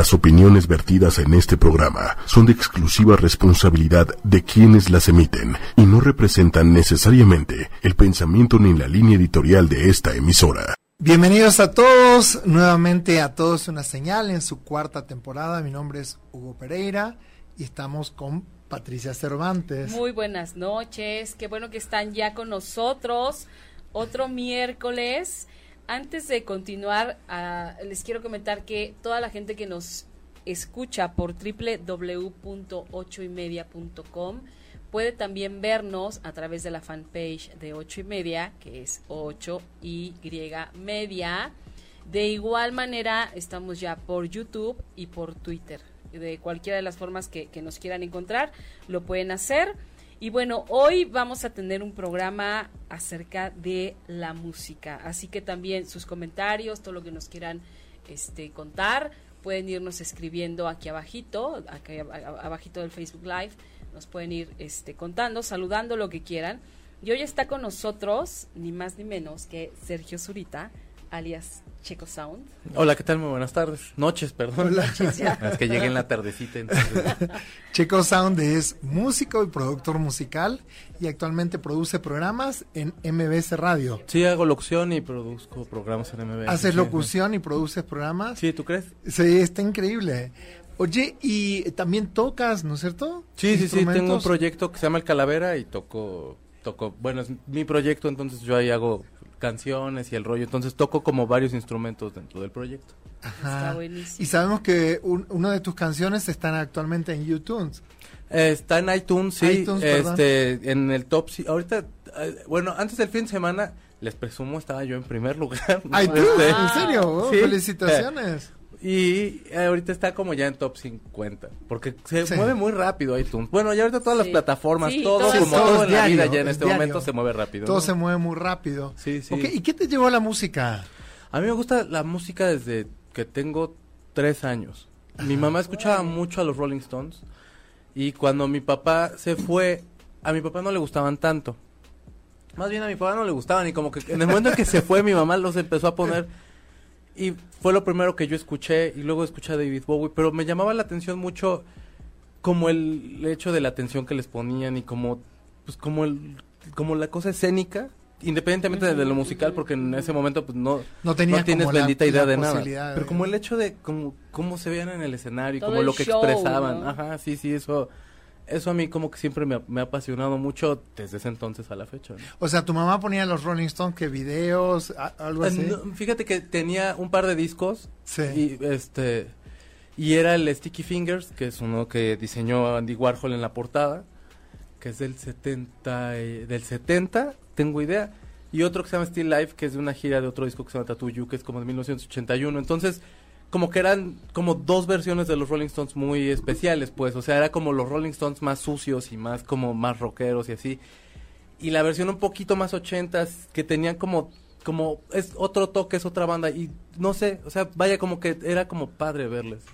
Las opiniones vertidas en este programa son de exclusiva responsabilidad de quienes las emiten y no representan necesariamente el pensamiento ni la línea editorial de esta emisora. Bienvenidos a todos, nuevamente a todos una señal en su cuarta temporada. Mi nombre es Hugo Pereira y estamos con Patricia Cervantes. Muy buenas noches, qué bueno que están ya con nosotros. Otro miércoles antes de continuar, ah, les quiero comentar que toda la gente que nos escucha por www.ochoymedia.com puede también vernos a través de la fanpage de ocho y media, que es 8 y media. De igual manera, estamos ya por YouTube y por Twitter. De cualquiera de las formas que nos quieran encontrar, lo pueden hacer. Y bueno, hoy vamos a tener un programa acerca de la música, así que también sus comentarios, todo lo que nos quieran este, contar, pueden irnos escribiendo aquí abajito, aquí abajito del Facebook Live, nos pueden ir este, contando, saludando lo que quieran. Y hoy está con nosotros, ni más ni menos que Sergio Zurita, alias Checo Sound. Hola, ¿qué tal? Muy buenas tardes. Noches, perdón. es que llegué en la tardecita. Checo Sound es músico y productor musical y actualmente produce programas en MBS Radio. Sí, hago locución y produzco programas en MBS. ¿Haces locución y produces programas? Sí, ¿tú crees? Sí, está increíble. Oye, y también tocas, ¿no es cierto? Sí, sí, sí, tengo un proyecto que se llama El Calavera y toco, toco, bueno, es mi proyecto, entonces yo ahí hago canciones y el rollo. Entonces toco como varios instrumentos dentro del proyecto. Ajá. Y sabemos que una de tus canciones están actualmente en YouTube. está en iTunes, sí. este, en el top, sí. Ahorita, eh, bueno, antes del fin de semana, les presumo, estaba yo en primer lugar. ¿iTunes? Este, ¿En serio? Oh, felicitaciones. Y ahorita está como ya en top 50, porque se mueve muy rápido iTunes. Bueno, ya ahorita todas las plataformas, todo, como todo, en la vida ya en este momento se mueve rápido. Todo se mueve muy rápido. Sí, sí. ¿Y qué te llevó a la música? A mí me gusta la música desde que tengo tres años. Mi mamá escuchaba mucho a los Rolling Stones y cuando mi papá se fue, a mi papá no le gustaban tanto. Más bien a mi papá no le gustaban y como que en el momento en que se fue mi mamá los empezó a poner y fue lo primero que yo escuché y luego escuché a David Bowie, pero me llamaba la atención mucho como el hecho de la atención que les ponían y como pues como el como la cosa escénica independientemente de lo musical porque en ese momento pues no no, tenía tienes bendita idea de nada. pero como el hecho de como cómo se veían en el escenario y como lo que expresaban. ajá sí sí eso eso a mí como que siempre me ha, apasionado mucho desde ese entonces a la fecha. O sea, tu mamá ponía los Rolling Stones, que videos, algo así. fíjate que tenía un par de discos. Sí. Y este y era el Sticky Fingers, que es uno que diseñó Andy Warhol en la portada, que es del 70 del 70, tengo idea, y otro que se llama Still Life, que es de una gira de otro disco que se llama Tattoo You, que es como de 1981. Entonces, como que eran como dos versiones de los Rolling Stones muy especiales, pues, o sea, era como los Rolling Stones más sucios y más como más rockeros y así. Y la versión un poquito más ochentas que tenían como como es otro toque, es otra banda y no sé, o sea, vaya como que era como padre verles.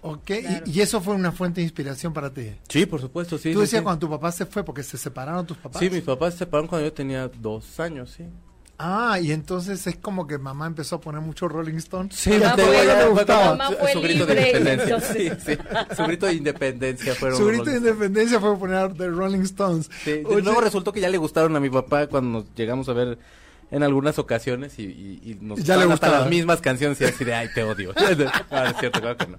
Ok, y, eso fue una fuente de inspiración para ti. Sí, por supuesto, sí. Tú decías cuando tu papá se fue porque se separaron tus papás. Sí, mis papás se separaron cuando yo tenía dos años, sí. Ah, y entonces es como que mamá empezó a poner mucho Rolling Stone. Sí, mamá fue, mamá fue su grito de independencia. Sí, sí. Su grito de independencia fueron Su grito de independencia fue poner The Rolling Stones. Sí, luego resultó que ya le gustaron a mi papá cuando nos llegamos a ver en algunas ocasiones y, y, nos ya le gustan las mismas canciones y así de ay te odio es cierto claro que no,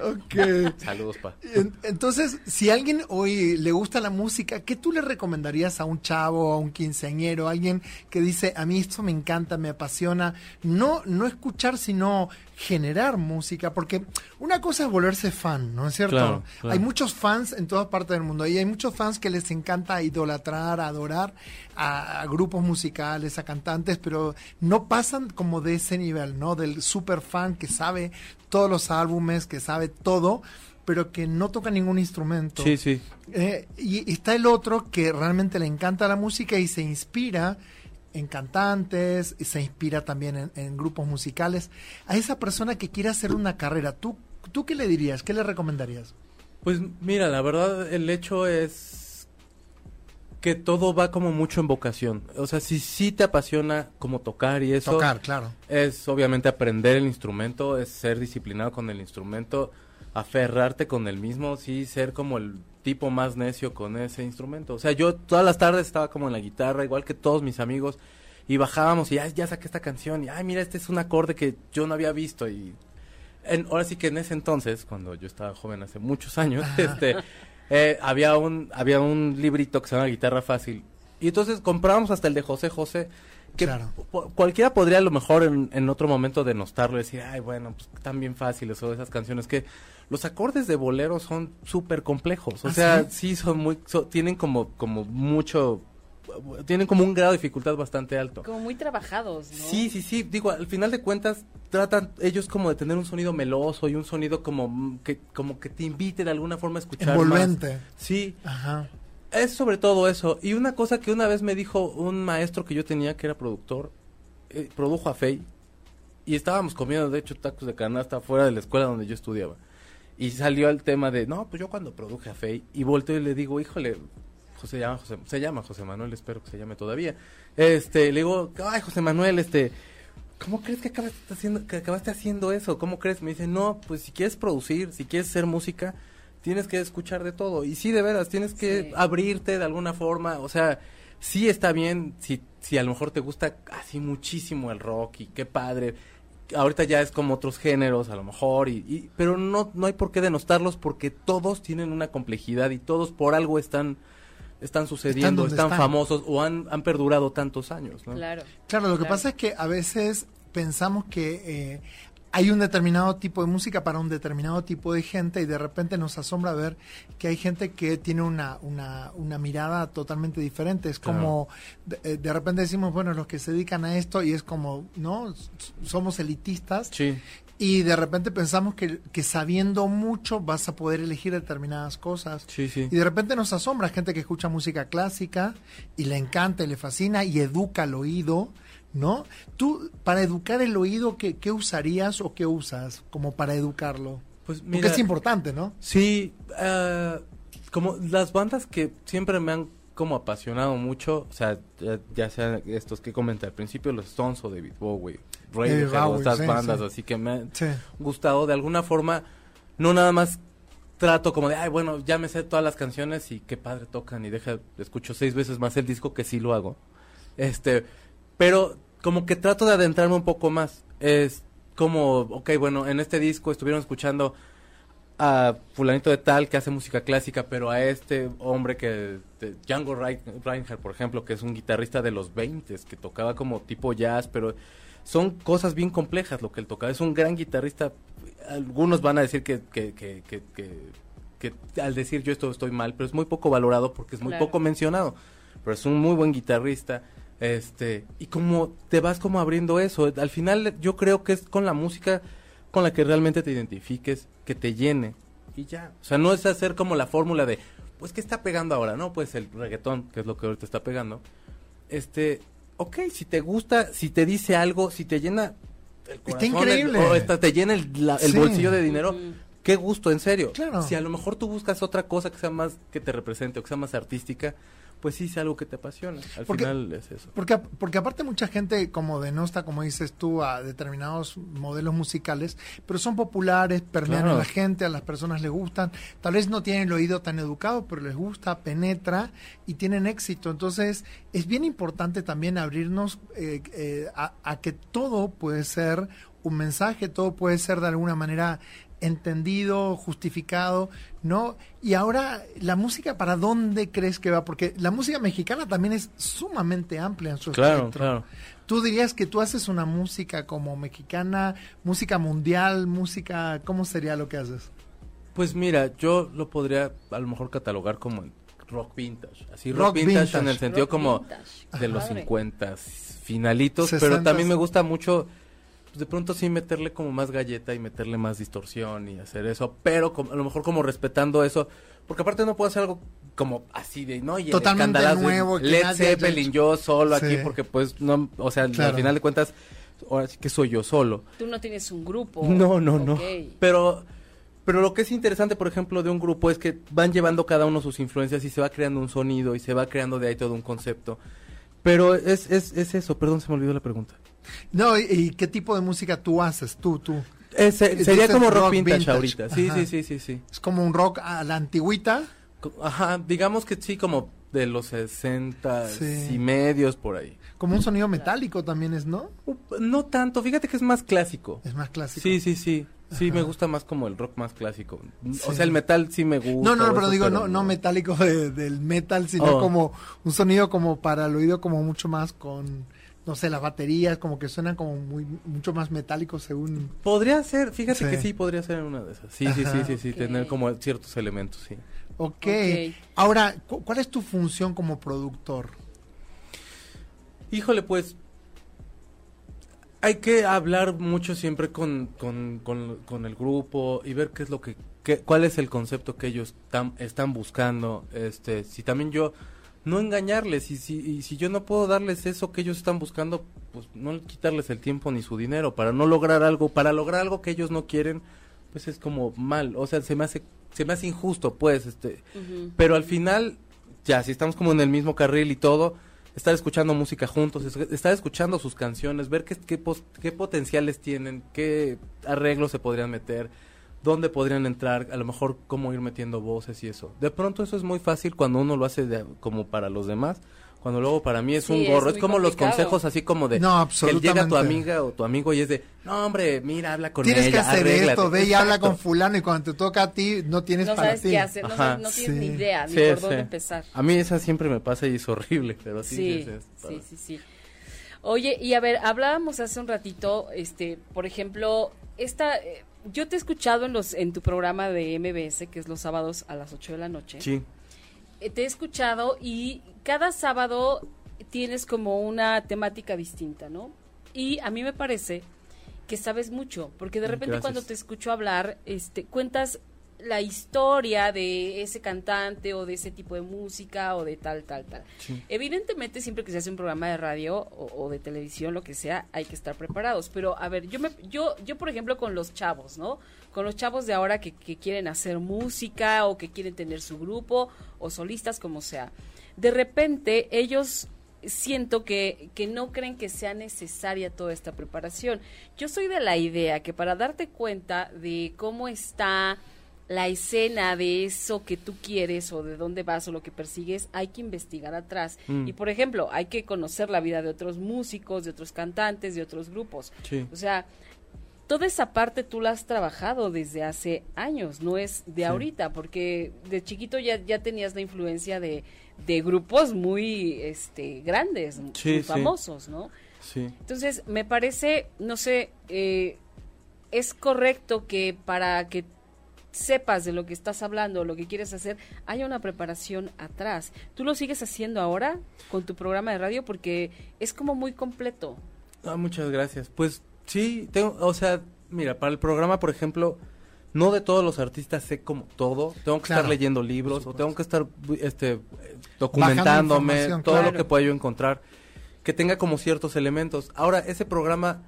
Okay. saludos pa. Entonces si alguien hoy le gusta la música qué tú le recomendarías a un chavo a un quinceañero alguien que dice a mí esto me encanta me apasiona no no escuchar sino generar música, porque una cosa es volverse fan, ¿no es cierto? Hay muchos fans en todas partes del mundo y hay muchos fans que les encanta idolatrar, adorar a, grupos musicales, a cantantes, pero no pasan como de ese nivel, ¿no? Del super fan que sabe todos los álbumes, que sabe todo pero que no toca ningún instrumento. Sí, sí. Eh, y está el otro que realmente le encanta la música y se inspira en cantantes, se inspira también en, grupos musicales. A esa persona que quiere hacer una carrera, ¿tú, ¿tú qué le dirías? ¿Qué le recomendarías? Pues mira, la verdad el hecho es que todo va como mucho en vocación. O sea, si sí te apasiona como tocar y eso. Tocar, claro. Es obviamente aprender el instrumento, es ser disciplinado con el instrumento, aferrarte con el mismo, sí, ser como el tipo más necio con ese instrumento. O sea, yo todas las tardes estaba como en la guitarra, igual que todos mis amigos, y bajábamos y ya, ya saqué esta canción, y ay, mira, este es un acorde que yo no había visto. Y en, ahora sí que en ese entonces, cuando yo estaba joven hace muchos años, este eh, había un había un librito que se llama Guitarra Fácil. Y entonces comprábamos hasta el de José José, que Claro. cualquiera podría a lo mejor en, en otro momento denostarlo y decir, ay, bueno, pues están bien fáciles o esas canciones que los acordes de bolero son súper complejos. O ¿Ah, sea, sí? sí, son muy, so- tienen como, como mucho, tienen como un grado de dificultad bastante alto. Como muy trabajados, ¿no? Sí, sí, sí. Digo, al final de cuentas tratan ellos como de tener un sonido meloso y un sonido como mm, que como que te invite de alguna forma a escuchar Envolvente. más. Sí, Ajá. es sobre todo eso. Y una cosa que una vez me dijo un maestro que yo tenía que era productor, eh, produjo a Fey y estábamos comiendo de hecho tacos de canasta fuera de la escuela donde yo estudiaba. Y salió el tema de, no, pues yo cuando produje a Fey y volteo y le digo, híjole, José llama José, se llama José Manuel, espero que se llame todavía. Este, le digo, ay, José Manuel, este, ¿cómo crees que acabaste haciendo, que acabaste haciendo eso? ¿Cómo crees? Me dice, no, pues si quieres producir, si quieres hacer música, tienes que escuchar de todo. Y sí, de veras, tienes que Sí. abrirte de alguna forma. O sea, sí está bien si, si a lo mejor te gusta así muchísimo el rock y qué padre. Ahorita ya es como otros géneros, a lo mejor, y, y- pero no, no hay por qué denostarlos porque todos tienen una complejidad y todos por algo están, están sucediendo, están, están. famosos o han, han perdurado tantos años. ¿no? Claro. Claro, lo que Claro. pasa es que a veces pensamos que eh, hay un determinado tipo de música para un determinado tipo de gente y de repente nos asombra ver que hay gente que tiene una, una, una mirada totalmente diferente. Es Claro. como, de, eh, de repente decimos, bueno, los que se dedican a esto y es como, ¿no? Somos elitistas Sí. y de repente pensamos que, que sabiendo mucho vas a poder elegir determinadas cosas. Sí, sí. Y de repente nos asombra gente que escucha música clásica y le encanta y le fascina y educa el oído, ¿no? Tú, para educar el oído, ¿qué, qué usarías o qué usas como para educarlo? Pues Porque es importante, ¿no? Sí, eh, como las bandas que siempre me han como apasionado mucho, o sea, ya, ya sean estos que comenté al principio, los Stones o David Bowie, Bowie, estas sí, bandas sí. así que me han Sí. gustado de alguna forma, no nada más trato como de, ay, bueno, ya me sé todas las canciones y qué padre tocan y deja, escucho seis veces más el disco que sí lo hago. Este, pero como que trato de adentrarme un poco más. Es como, ok, bueno, en este disco estuvieron escuchando a fulanito de tal que hace música clásica, pero a este hombre que, Django Rein- Reinhardt, por ejemplo, que es un guitarrista de los 20 que tocaba como tipo jazz, pero son cosas bien complejas lo que él tocaba. Es un gran guitarrista. Algunos van a decir que, que, que, que, que- que al decir yo esto estoy mal, pero es muy poco valorado porque es muy Claro. poco mencionado. Pero es un muy buen guitarrista. Este, y como te vas como abriendo eso, al final yo creo que es con la música con la que realmente te identifiques, que te llene y ya. O sea, no es hacer como la fórmula de, pues, ¿qué está pegando ahora? No, pues el reggaetón, que es lo que ahorita está pegando. Este, ok, si te gusta, si te dice algo, si te llena el Está increíble. el- o esta- te llena el, la- el Sí. bolsillo de dinero, qué gusto, en serio. Claro. Si a lo mejor tú buscas otra cosa que sea más, que te represente o que sea más artística, pues sí es algo que te apasiona. Al Porque- final es eso. Porque, porque aparte mucha gente como denosta, como dices tú, a determinados modelos musicales, pero son populares, permean Claro. a la gente, a las personas les gustan, tal vez no tienen el oído tan educado, pero les gusta, penetra y tienen éxito. Entonces es bien importante también abrirnos eh, eh, a, a que todo puede ser un mensaje, todo puede ser de alguna manera entendido, justificado, ¿no? Y ahora, ¿la música para dónde crees que va? Porque la música mexicana también es sumamente amplia en su Claro, espectro. claro. ¿Tú dirías que tú haces una música como mexicana, música mundial, música... ¿Cómo sería lo que haces? Pues mira, yo lo podría a lo mejor catalogar como rock vintage. Así rock, Rock vintage, vintage. en el sentido Rock como vintage. de los Padre. 50 finalitos, 60s. pero también me gusta mucho pues, de pronto sí meterle como más galleta y meterle más distorsión y hacer eso, pero como- a lo mejor como respetando eso, porque aparte no puedo hacer algo como así de no y el Totalmente escandalazo de nuevo, que Led Zeppelin yo solo Sí. aquí porque pues no, o sea, Claro. al final de cuentas ahora sí que soy yo solo. Tú no tienes un grupo. No, no, no. Pero Pero lo que es interesante, por ejemplo, de un grupo es que van llevando cada uno sus influencias y se va creando un sonido y se va creando de ahí todo un concepto. Pero es, es, es eso, perdón, se me olvidó la pregunta. No, ¿y, y qué tipo de música tú haces, tú, tú? Es- sería como rock, rock vintage, vintage. ahorita. Sí, Ajá. sí, sí, sí, sí. ¿Es como un rock a la antigüita? Ajá, digamos que sí, como de los 60 Sí. y medios por ahí. Como un sonido metálico también es, ¿no? No tanto, fíjate que es más clásico. Es más clásico. Sí, sí, sí. Sí, Ajá. me gusta más como el rock más clásico. Sí. O sea, el metal sí me gusta. No, no, pero eso, digo, no, no metálico de- del metal, sino Oh. como un sonido como para el oído como mucho más con, no sé, las baterías, como que suenan como muy mucho más metálicos según... Podría ser, fíjate Sí. que sí, podría ser una de esas. Sí, sí, sí, sí, sí, tener como ciertos elementos, sí. ok. Ok. Ahora, cu- ¿cuál es tu función como productor? Híjole, pues hay que hablar mucho siempre con, con, con, con el grupo y ver qué es lo que, qué- cuál es el concepto que ellos tam- están buscando. Este, si también yo no engañarles y si, y si yo no puedo darles eso que ellos están buscando, pues no quitarles el tiempo ni su dinero. Para no lograr algo, para lograr algo que ellos no quieren, pues es como mal, o sea, se me hace se me hace injusto, pues, este, pero al final, ya, si estamos como en el mismo carril y todo, estar escuchando música juntos, es- estar escuchando sus canciones, ver qué, qué, qué potenciales tienen, qué arreglos se podrían meter, dónde podrían entrar, a lo mejor cómo ir metiendo voces y eso. De pronto eso es muy fácil cuando uno lo hace de- como para los demás, cuando luego para mí es Sí, un es gorro, es, muy como los complicado. consejos así como de No, que llega tu amiga o tu amigo y es de, no hombre, mira, habla con Tienes que ella, hacer arréglate". esto, ve y habla con fulano y cuando te toca a ti no tienes No para sabes ti. qué hacer, no, Ajá. sabes- no tienes ni Sí. idea ni Sí, por dónde sí. empezar. A mí esa siempre me pasa y es horrible, pero sí. Sí, sí, es sí, sí, sí. Oye, y a ver, hablábamos hace un ratito, este, por ejemplo, esta, eh, yo te he escuchado en los, en tu programa de MBS, que es los sábados a las 8 de la noche. Sí. Eh, te he escuchado y cada sábado tienes como una temática distinta, ¿no? Y a mí me parece que sabes mucho, porque de Mm, repente gracias. cuando te escucho hablar, este, cuentas la historia de ese cantante o de ese tipo de música o de tal, tal, tal. Sí. Evidentemente, siempre que se hace un programa de radio o, o de televisión, lo que sea, hay que estar preparados. Pero, a ver, yo, me, yo, yo por ejemplo, con los chavos, ¿no? Con los chavos de ahora que, que quieren hacer música o que quieren tener su grupo o solistas, como sea. De repente, ellos siento que, que no creen que sea necesaria toda esta preparación. Yo soy de la idea que para darte cuenta de cómo está la escena de eso que tú quieres o de dónde vas o lo que persigues, hay que investigar atrás. Mm. Y por ejemplo, hay que conocer la vida de otros músicos, de otros cantantes, de otros grupos. Sí. O sea, toda esa parte tú la has trabajado desde hace años, no es de ahorita, porque de chiquito ya, ya tenías la influencia de, de grupos muy este, grandes, Sí, muy sí. famosos, ¿no? Sí. Entonces, me parece, no sé, eh, es correcto que para que sepas de lo que estás hablando, lo que quieres hacer, haya una preparación atrás. ¿Tú lo sigues haciendo ahora con tu programa de radio? Porque es como muy completo. Ah, muchas gracias. Pues sí, tengo, o sea, mira, para el programa, por ejemplo, no de todos los artistas sé como todo. Tengo que Claro, estar leyendo libros o tengo que estar este documentándome, todo claro. lo que pueda yo encontrar que tenga como ciertos elementos. Ahora, ese programa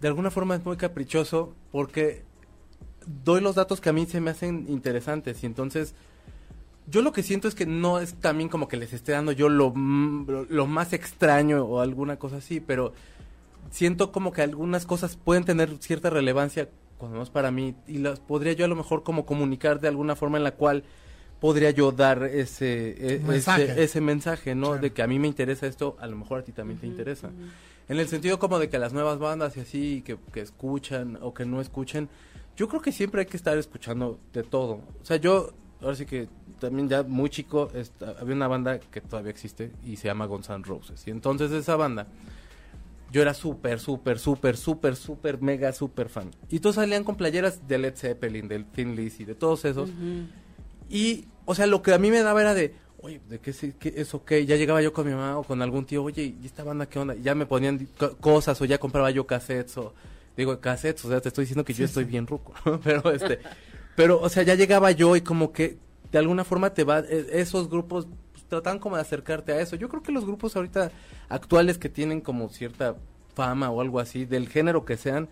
de alguna forma es muy caprichoso porque doy los datos que a mí se me hacen interesantes y entonces yo lo que siento es que no es también como que les esté dando yo lo, lo, lo más extraño o alguna cosa así, pero siento como que algunas cosas pueden tener cierta relevancia cuando no es para mí y las podría yo a lo mejor como comunicar de alguna forma en la cual podría yo dar ese e- mensaje. ese, ese mensaje, ¿no? Claro. De que a mí me interesa esto, a lo mejor a ti también te interesa. En el sentido como de que las nuevas bandas y así, que, que escuchan o que no escuchen, yo creo que siempre hay que estar escuchando de todo. O sea, yo, ahora sí que también ya muy chico, esta- había una banda que todavía existe y se llama Guns N' Roses. Y entonces esa banda, yo era súper, súper, súper, súper, súper, mega, súper fan. Y todos salían con playeras de Led Zeppelin, del Thin Lizzy, de todos esos. Y, o sea, lo que a mí me daba era de, oye, ¿de qué, qué es ok? Ya llegaba yo con mi mamá o con algún tío, oye, ¿y esta banda qué onda? Y ya me ponían cosas o ya compraba yo cassettes o, digo, cassettes, o sea, te estoy diciendo que yo estoy bien ruco, pero este, pero, o sea, ya llegaba yo y como que de alguna forma te va, e- esos grupos tratan como de acercarte a eso. Yo creo que los grupos ahorita actuales que tienen como cierta fama o algo así, del género que sean,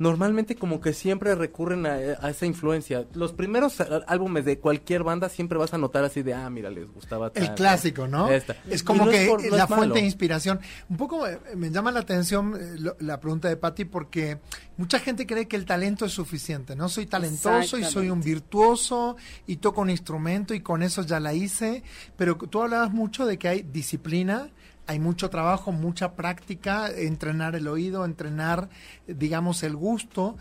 normalmente como que siempre recurren a, a esa influencia. Los primeros álbumes de cualquier banda siempre vas a notar así de, ah, mira, les gustaba El tal, clásico, ¿no? Esta. Es como no que por- no la fuente malo. de inspiración. Un poco me llama la atención eh, lo- la pregunta de Patti porque mucha gente cree que el talento es suficiente, ¿no? Soy talentoso y soy un virtuoso y toco un instrumento y con eso ya la hice, pero tú hablabas mucho de que hay disciplina, hay mucho trabajo, mucha práctica, entrenar el oído, entrenar, digamos, el gusto,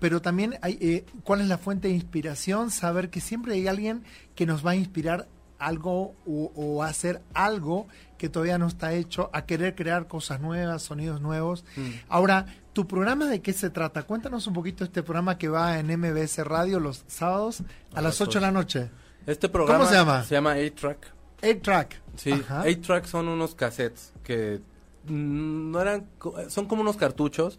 pero también hay, eh, ¿cuál es la fuente de inspiración? Saber que siempre hay alguien que nos va a inspirar algo o, o hacer algo que todavía no está hecho, a querer crear cosas nuevas, sonidos nuevos. Mm. Ahora, ¿tu programa de qué se trata? Cuéntanos un poquito este programa que va en MBS Radio los sábados a, A las las 8 de la noche. Este programa se llama? Se llama 8-Track. 8-track. Sí, Ajá. 8-Track son unos cassettes que mm, no eran, son como unos cartuchos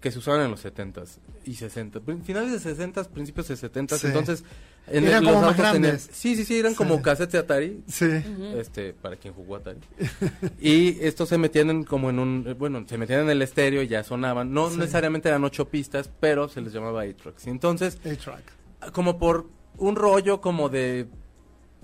que se usaban en los 70s y 60s. Prin- Finales de 60s, principios de 70s. Sí. Entonces, Eran los como más autos tenían- grandes. sí, sí, sí, eran Sí. como cassettes de Atari. Sí. Este, para quien jugó Atari. y estos se metían en, como en un, bueno, se metían en el estéreo y ya sonaban. No Sí. necesariamente eran ocho pistas, pero se les llamaba 8-Tracks. Y entonces, 8-track. como por un rollo como de,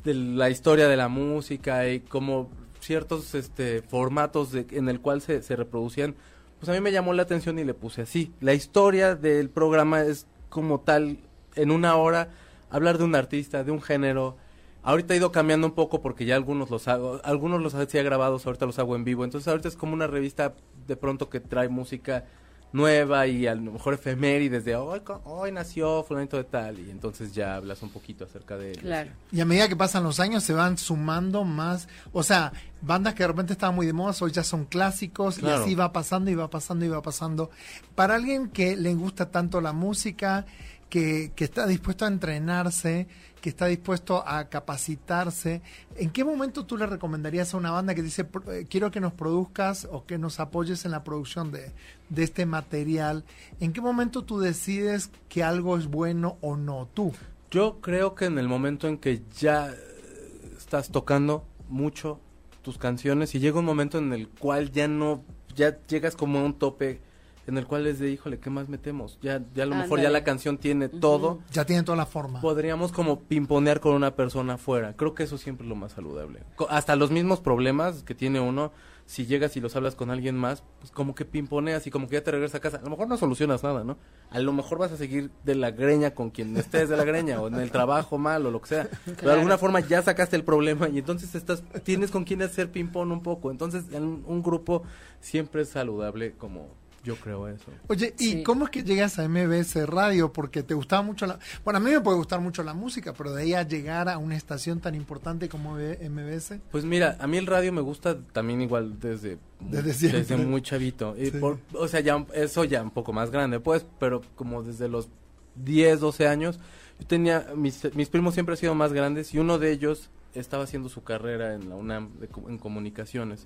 de la historia de la música y como ciertos este formatos de- en el cual se, se reproducían, pues a mí me llamó la atención y le puse así. La historia del programa es como tal, en una hora, hablar de un artista, de un género. Ahorita ha ido cambiando un poco porque ya algunos los hago, algunos los hacía grabados, ahorita los hago en vivo. Entonces ahorita es como una revista de pronto que trae música nueva y a lo mejor efemérides de hoy, hoy nació fulanito de tal y entonces ya hablas un poquito acerca de él. Claro. Y a medida que pasan los años se van sumando más, o sea, bandas que de repente estaban muy de moda, hoy ya son clásicos Claro. y así va pasando y va pasando y va pasando. Para alguien que le gusta tanto la música, que, que está dispuesto a entrenarse, que está dispuesto a capacitarse, ¿en qué momento tú le recomendarías a una banda que dice, "Pro- eh, quiero que nos produzcas o que nos apoyes en la producción de, de este material? ¿En qué momento tú decides que algo es bueno o no? Tú. Yo creo que en el momento en que ya eh, estás tocando mucho tus canciones y llega un momento en el cual ya no, ya llegas como a un tope en el cual es de, híjole, ¿qué más metemos? Ya, ya a lo mejor ya la canción tiene todo. Ya tiene toda la forma. Podríamos como pimponear con una persona afuera. Creo que eso siempre es lo más saludable. Co- Hasta los mismos problemas que tiene uno, si llegas y los hablas con alguien más, pues como que pimponeas y como que ya te regresas a casa. A lo mejor no solucionas nada, ¿no? A lo mejor vas a seguir de la greña con quien estés de la greña o en el trabajo mal o lo que sea. Pero de alguna forma ya sacaste el problema y entonces estás tienes con quien hacer ping-pong un poco. Entonces en un grupo siempre es saludable como yo creo eso. Oye, ¿y Sí. cómo es que llegas a MBS Radio? Porque te gustaba mucho la... Bueno, a mí me puede gustar mucho la música, pero de ahí a llegar a una estación tan importante como MBS. Pues mira, a mí el radio me gusta también igual desde Desde siempre. muy chavito. Y Sí. por- o sea, ya eso ya un poco más grande, pues, pero como desde los 10, 12 años, yo tenía mis, mis primos siempre han sido más grandes y uno de ellos estaba haciendo su carrera en la UNAM de en comunicaciones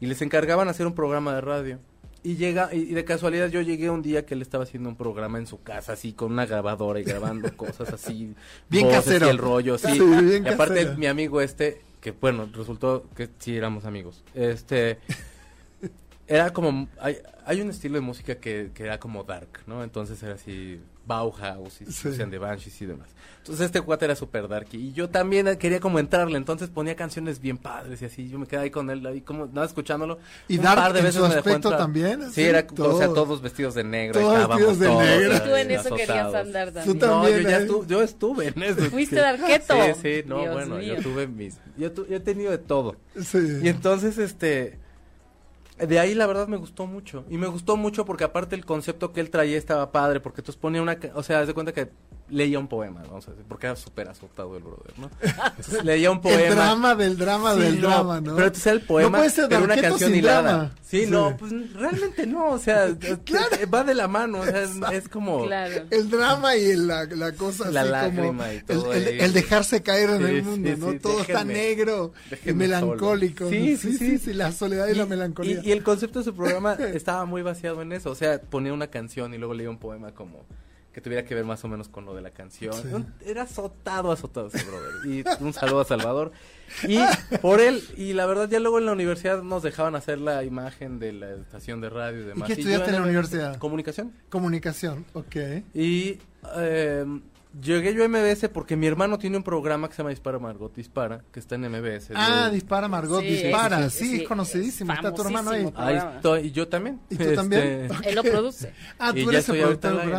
y les encargaban hacer un programa de radio. Y llega y de casualidad yo llegué un día que él estaba haciendo un programa en su casa así con una grabadora y grabando cosas así Bien voces casero. y el rollo sí, Sí, bien y aparte casero. mi amigo este que bueno resultó que sí éramos amigos este era como hay, hay un estilo de música que, que era como dark no entonces era así Bauhaus y Sí. De Banshees y demás entonces este cuate era súper dark y yo también quería como entrarle entonces ponía canciones bien padres y así yo me quedaba ahí con él ahí como nada escuchándolo ¿Y Un dark par de en veces su aspecto también? sí Sí, era o sea todo. todos vestidos de negro Todos estábamos vestidos de todos negro. Y tú en eso querías andar Tú también. No, yo ya ¿eh? estuve, yo estuve en eso. Fuiste de arqueto. Sí, sí, no, Dios bueno, mío. yo tuve mis, yo, tu- yo he tenido de todo. Sí. Y entonces, este, de ahí la verdad me gustó mucho. Y me gustó mucho porque aparte el concepto que él traía estaba padre, porque entonces ponía una, o sea, haz de cuenta que leía un poema, vamos a decir, porque era súper azotado el brother, ¿no? Entonces, leía un poema. El drama del drama Sí, del no, drama, ¿no? Pero entonces el No poema puede ser era una canción sin hilada. drama. Sí, Sí. no, pues realmente no, o sea, te- va de la mano, o sea, es, es como Claro. El drama y el- la, la cosa La así lágrima como y todo el, el- el dejarse caer en Sí, el mundo, sí, ¿no? sí, Todo está negro y melancólico. solo. Sí, sí, sí. la soledad y, la melancolía. Y, y el concepto de su programa estaba muy vaciado en eso. O sea, ponía una canción y luego leía un poema como que tuviera que ver más o menos con lo de la canción. Sí. Era azotado, azotado ese brother. Y un saludo a Salvador. Y por él, y la verdad ya luego en la universidad nos dejaban hacer la imagen de la estación de radio y demás. qué yo estudiaste en la universidad? Comunicación. Comunicación, ok. Y eh, llegué yo a MBS porque mi hermano tiene un programa que se llama Dispara Margot Dispara, que está en MBS. Ah, de- dispara Margot, Sí, dispara. sí, Sí, sí, es conocidísimo. es Está tu hermano ahí. Ahí programa. estoy, y yo también. ¿Y tú Este, también? Él lo produce. Ah, y tú ya eres el productor del aire.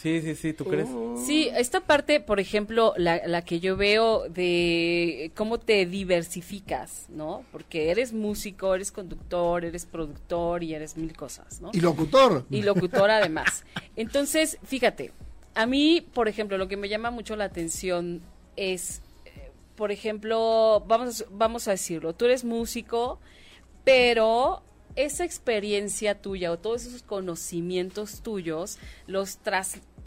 Sí, sí, sí, ¿tú crees? Sí, esta parte, por ejemplo, la, la que yo veo de cómo te diversificas, ¿no? Porque eres músico, eres conductor, eres productor y eres mil cosas, ¿no? Y locutor. y locutor además. Entonces, fíjate, a mí, por ejemplo, lo que me llama mucho la atención es, eh, por ejemplo, vamos, a- vamos a decirlo, tú eres músico, pero esa experiencia tuya o todos esos conocimientos tuyos los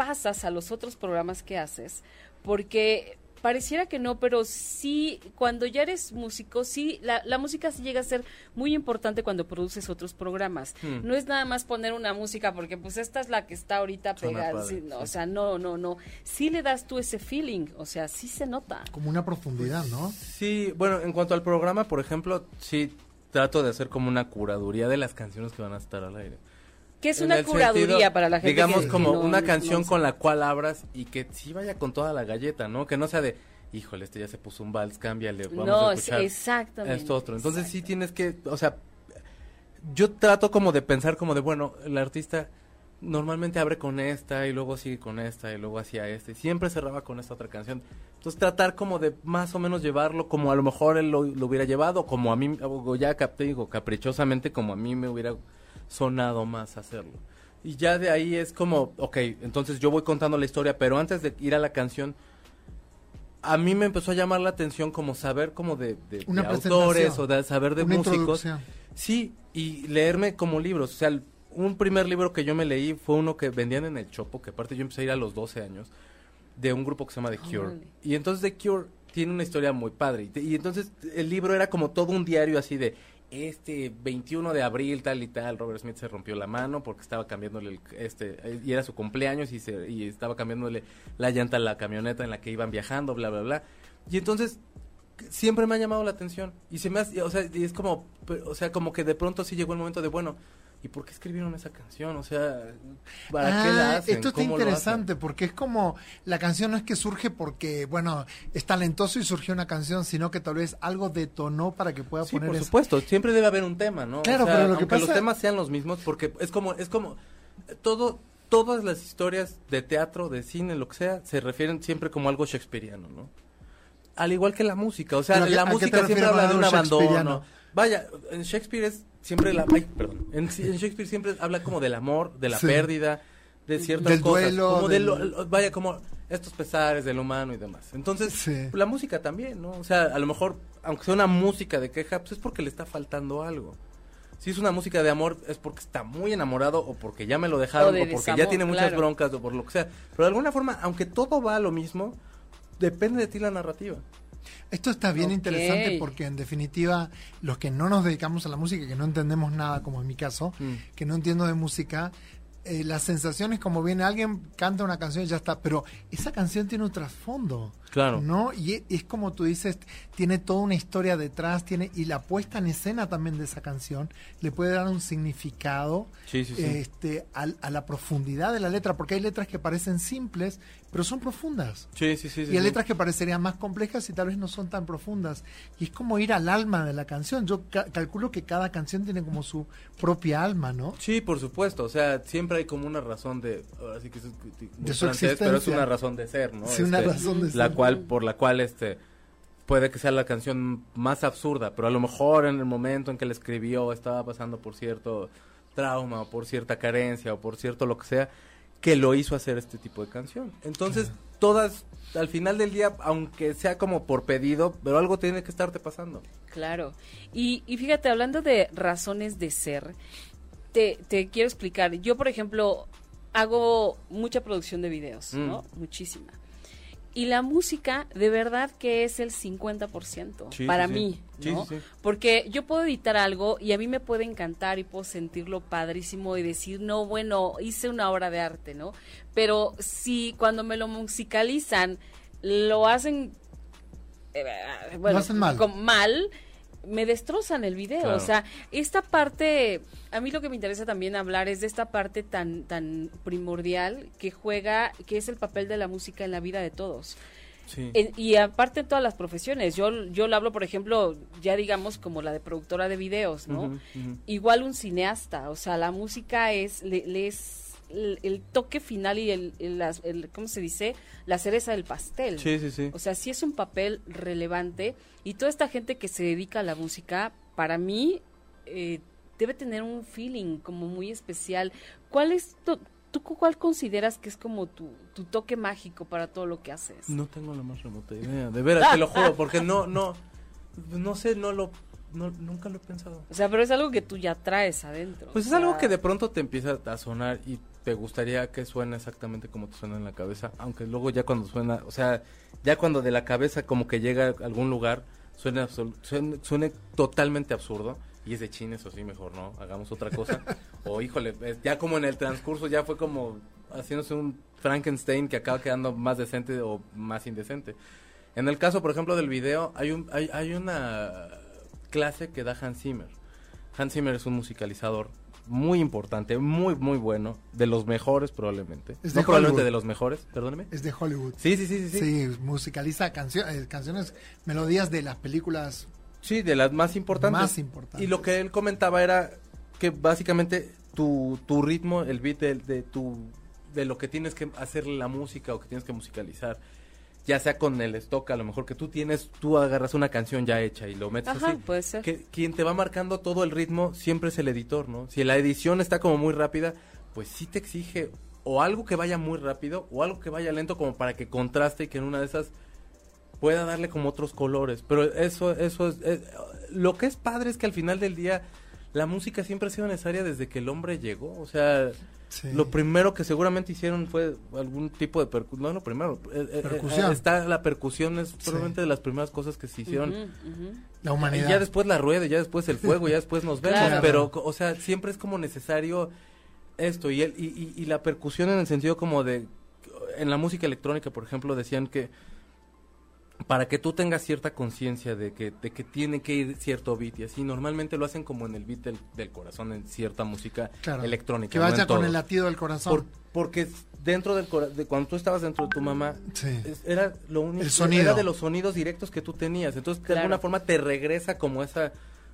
traspasas a los otros programas que haces, porque pareciera que no, pero sí, cuando ya eres músico, sí, la, la música sí llega a ser muy importante cuando produces otros programas. Hmm. No es nada más poner una música porque pues esta es la que está ahorita pegada. padre, sí, no, sí. O sea, no, no, no. Sí le das tú ese feeling, o sea, sí se nota. Como una profundidad, ¿no? Sí, bueno, en cuanto al programa, por ejemplo, sí trato de hacer como una curaduría de las canciones que van a estar al aire. Que es una curaduría sentido, para la gente Digamos que- que como no- una canción con la cual abras y que sí vaya con toda la galleta, ¿no? Que no sea de, híjole, este ya se puso un vals, cámbiale, vamos No, a es- escuchar exactamente. esto otro. Entonces sí tienes que, o sea, yo trato como de pensar como de, bueno, el artista normalmente abre con esta y luego sigue con esta y luego hacía este. y Siempre cerraba con esta otra canción. Entonces tratar como de más o menos llevarlo como a lo mejor él lo, lo hubiera llevado, como a mí, o ya capté, digo, caprichosamente como a mí me hubiera sonado más hacerlo. Y ya de ahí es como, ok, entonces yo voy contando la historia, pero antes de ir a la canción, a mí me empezó a llamar la atención como saber como de, de- Una de autores o de saber de Una músicos. Sí, y leerme como libros. O sea, un primer libro que yo me leí fue uno que vendían en el Chopo, que aparte yo empecé a ir a los 12 años, de un grupo que se llama The Cure. Y entonces The Cure tiene una historia muy padre. Y, te- y entonces el libro era como todo un diario así de, este 21 de abril tal y tal, Robert Smith se rompió la mano porque estaba cambiándole el, este y era su cumpleaños y se y estaba cambiándole la llanta a la camioneta en la que iban viajando, bla bla bla. Y entonces siempre me ha llamado la atención y se me hace, o sea, y es como o sea, como que de pronto sí llegó el momento de, bueno, ¿y por qué escribieron esa canción? O sea, ¿para qué la Ah, hacen? Esto está interesante porque es como la canción no es que surge porque, bueno, es talentoso y surgió una canción, sino que tal vez algo detonó para que pueda Sí, poner por supuesto, siempre debe haber un tema, ¿no? Claro, O sea, pero lo que aunque los pasa- temas sean los mismos, porque es como, es como, todo, todas las historias de teatro, de cine, lo que sea, se refieren siempre como algo shakespeariano, ¿no? Al igual que la música, o sea, ¿Pero a qué- la música siempre habla de un abandono. Vaya, en Shakespeare es siempre la, ay, perdón, en, en Shakespeare siempre habla como del amor, de la Sí. pérdida, de ciertas Del cosas, duelo, como de del- lo- vaya, como estos pesares del humano y demás. Entonces, Sí. la música también, ¿no? O sea, a lo mejor, aunque sea una música de queja, pues es porque le está faltando algo. Si es una música de amor, es porque está muy enamorado o porque ya me lo dejaron O o, de porque desamor, ya tiene muchas claro. broncas o por lo que sea. Pero de alguna forma, aunque todo va a lo mismo, depende de ti la narrativa. Esto está bien interesante porque en definitiva los que no nos dedicamos a la música, que no entendemos nada, como en mi caso, Mm. que no entiendo de música, eh, la sensación es como viene alguien, canta una canción y ya está, pero esa canción tiene un trasfondo. Claro. ¿No? Y e- es como tú dices, tiene toda una historia detrás, tiene y la puesta en escena también de esa canción le puede dar un significado Sí, sí, sí. este, a, la profundidad de la letra, porque hay letras que parecen simples, pero son profundas. sí, sí, sí. Y hay sí. letras que parecerían más complejas y tal vez no son tan profundas. Y es como ir al alma de la canción. Yo ca- calculo que cada canción tiene como su propia alma, ¿no? Sí, por supuesto. O sea, siempre hay como una razón de. Ahora sí que es De su francés, pero es una razón de ser, ¿no? Sí, una Este, razón de La ser. cual, por la cual, este. Puede que sea la canción más absurda, pero a lo mejor en el momento en que la escribió estaba pasando por cierto trauma o por cierta carencia o por cierto lo que sea que lo hizo hacer este tipo de canción. Entonces, todas, al final del día, aunque sea como por pedido, pero algo tiene que estarte pasando. Claro. Y, y fíjate, hablando de razones de ser, te, te quiero explicar. Yo, por ejemplo, hago mucha producción de videos, Mm. ¿no? Muchísima. Y la música, de verdad que es el 50% Sí, para sí, mí, Sí, ¿no? sí, sí. Porque yo puedo editar algo y a mí me puede encantar y puedo sentirlo padrísimo y decir, no, bueno, hice una obra de arte, ¿no? Pero si cuando me lo musicalizan lo hacen, eh, bueno, Lo hacen mal. con- mal, me destrozan el video. Claro. O sea, esta parte, a mí lo que me interesa también hablar es de esta parte tan, tan primordial que juega, que es el papel de la música en la vida de todos. Sí. En- y aparte en todas las profesiones. Yo, yo lo hablo, por ejemplo, ya digamos como la de productora de videos, ¿no? Igual un cineasta, o sea, la música es, le, le es el, el toque final y el, el, las- el- ¿cómo se dice? La cereza del pastel. Sí, sí, sí. O sea, sí es un papel relevante y toda esta gente que se dedica a la música, para mí, eh, debe tener un feeling como muy especial. ¿Cuál es tu, tú cuál consideras que es como tu, tu toque mágico para todo lo que haces? No tengo la más remota idea. De veras, te lo juro, porque no, no, no sé, no lo, no, nunca lo he pensado. O sea, pero es algo que tú ya traes adentro. Pues o es algo que de pronto te empieza a sonar y te gustaría que suene exactamente como te suena en la cabeza, aunque luego ya cuando suena, o sea, ya cuando de la cabeza como que llega a algún lugar, suene, suene, suene totalmente absurdo. Y es de chin, eso sí, mejor no, hagamos otra cosa. o híjole, ya como en el transcurso ya fue como haciéndose un Frankenstein que acaba quedando más decente o más indecente. En el caso, por ejemplo, del video, hay, un, hay, hay una clase que da Hans Zimmer. Hans Zimmer es un musicalizador muy importante, muy, muy bueno, de los mejores probablemente. Es no de probablemente Hollywood. de los mejores, perdóneme. Es de Hollywood. Sí, sí, sí, sí. Sí, Sí, musicaliza cancio- eh, canciones, melodías de las películas. Sí, de las más importantes. Más importantes. Y lo que él comentaba era que básicamente tu, tu ritmo, el beat de, de tu de lo que tienes que hacer la música o que tienes que musicalizar, ya sea con el stock, a lo mejor que tú tienes, tú agarras una canción ya hecha y lo metes Ajá, así. puede ser. que quien te va marcando todo el ritmo siempre es el editor, ¿no? Si la edición está como muy rápida, pues sí te exige o algo que vaya muy rápido o algo que vaya lento como para que contraste y que en una de esas pueda darle como otros colores. Pero eso, eso es, es- lo que es padre es que al final del día la música siempre ha sido necesaria desde que el hombre llegó. O sea, Sí. lo primero que seguramente hicieron fue algún tipo de percusión. No, lo primero. eh, eh, Percusión. eh, está la percusión es probablemente de las primeras cosas que se hicieron. La Y humanidad. ya después la rueda, ya después el fuego, ya después nos vemos. Claro. Pero, o sea, siempre es como necesario esto. Y, el, y, y- y la percusión en el sentido como de. En la música electrónica, por ejemplo, decían que para que tú tengas cierta conciencia de que, de que tiene que ir cierto beat y así, normalmente lo hacen como en el beat del, del corazón, en cierta música Claro. electrónica. Que vaya con el latido del corazón. Por- porque dentro del cora- de cuando tú estabas dentro de tu mamá Sí. era lo único El sonido. era de los sonidos directos que tú tenías entonces de Claro. alguna forma te regresa como esa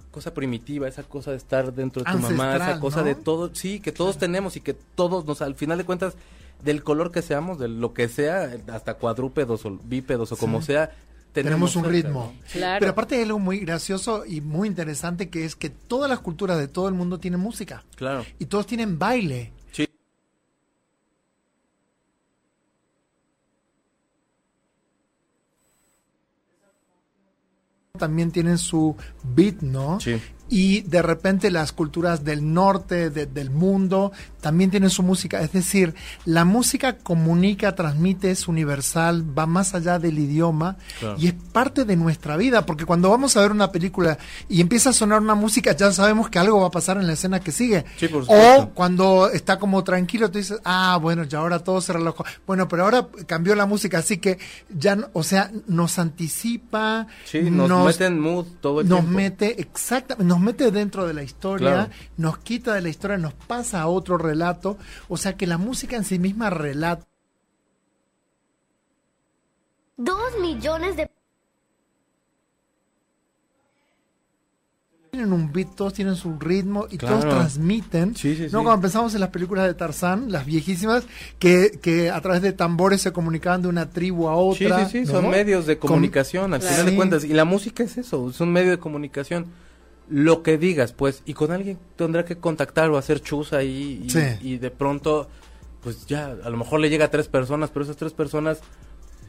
cosa primitiva esa cosa de estar dentro de tu mamá esa cosa ¿no? de todo sí que todos tenemos y que todos nos al final de cuentas del color que seamos de lo que sea hasta cuadrúpedos o bípedos o como sea Tenemos un ritmo. Claro. Pero aparte hay algo muy gracioso y muy interesante que es que todas las culturas de todo el mundo tienen música. claro Y todos tienen baile. sí También tienen su beat, ¿no? Sí. Y de repente las culturas del norte, de- del mundo, también tienen su música. Es decir, la música comunica, transmite, es universal, va más allá del idioma Claro. y es parte de nuestra vida. Porque cuando vamos a ver una película y empieza a sonar una música, ya sabemos que algo va a pasar en la escena que sigue. Sí, o cuando está como tranquilo, tú dices, ah, bueno, ya ahora todo se relajó. Bueno, pero ahora cambió la música, así que ya, o sea, nos anticipa, sí nos, mete en mood todo el nos tiempo mete, exactamente, nos mete dentro de la historia, Claro. nos quita de la historia, nos pasa a otro relato. O sea que la música en sí misma relata. Dos millones de Tienen un beat, todos tienen su ritmo y Claro. todos transmiten. Sí, sí, ¿no? sí. Cuando pensamos en las películas de Tarzán, las viejísimas, que, que a través de tambores se comunicaban de una tribu a Sí, otra. sí, sí, ¿no? son medios de comunicación, al final de Sí. cuentas. Y la música es eso, es un medio de comunicación. Lo que digas, pues, y con alguien tendrá que contactar o hacer chus ahí. Y, Sí. y de pronto, pues ya, a lo mejor le llega a tres personas, pero esas tres personas,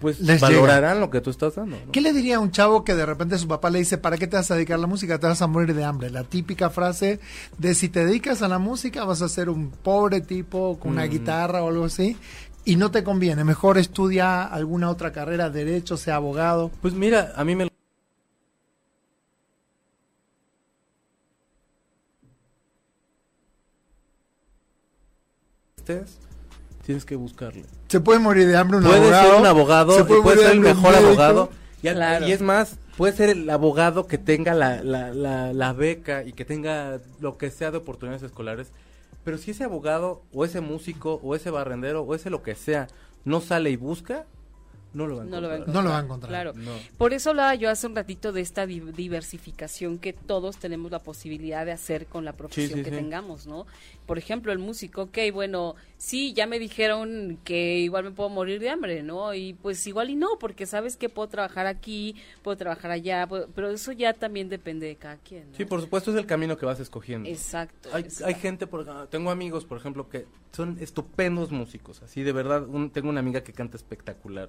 pues, Les valorarán lo que tú estás dando. ¿no? ¿Qué le diría a un chavo que de repente su papá le dice, ¿para qué te vas a dedicar a la música? Te vas a morir de hambre. La típica frase de si te dedicas a la música vas a ser un pobre tipo con una Mm. guitarra o algo así. y no te conviene. Mejor estudia alguna otra carrera, derecho, sea abogado. Pues mira, a mí me estés, tienes que buscarle. Se puede morir de hambre un puede abogado. ser un abogado, se puede ser el mejor médico. abogado. Y, a- Claro. y es más, puede ser el abogado que tenga la, la, la, la beca y que tenga lo que sea de oportunidades escolares. Pero si ese abogado, o ese músico, o ese barrendero, o ese lo que sea, no sale y busca, no lo va a No lo va a encontrar. No lo va a encontrar. Claro. No. Por eso hablaba yo hace un ratito de esta di- diversificación que todos tenemos la posibilidad de hacer con la profesión sí, que sí. tengamos, ¿no? Por ejemplo, el músico, ok, bueno, sí, ya me dijeron que igual me puedo morir de hambre, ¿no? Y pues igual y no, porque sabes que puedo trabajar aquí, puedo trabajar allá, puedo- pero eso ya también depende de cada quien. ¿no? Sí, por supuesto es el camino que vas escogiendo. Exacto. Hay, exacto. hay gente, por, ah, tengo amigos, por ejemplo, que son estupendos músicos, así de verdad, un- tengo una amiga que canta espectacular.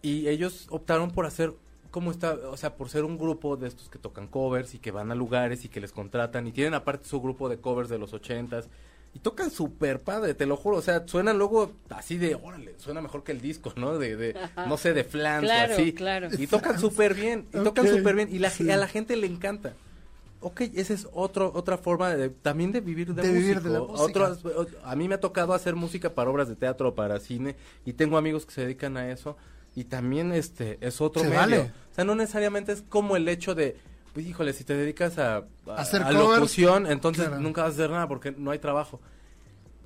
Y ellos optaron por hacer, como está, o sea, por ser un grupo de estos que tocan covers y que van a lugares y que les contratan y tienen aparte su grupo de covers de los ochentas y tocan súper padre, te lo juro, o sea, suenan luego así de, órale, suena mejor que el disco, ¿no? De, de no sé, de flans Claro, o así. claro. Y tocan súper bien, y tocan súper bien y la, sí. a la gente le encanta. Ok, esa es otro, otra forma de, también de vivir de, De vivir de la música. Otras- o- a mí me ha tocado hacer música para obras de teatro, para cine, y tengo amigos que se dedican a eso, y también este es otro Se medio. vale. O sea, no necesariamente es como el hecho de, pues híjole, si te dedicas a, a, Hacer a covers, locución, entonces claro. nunca vas a hacer nada porque no hay trabajo.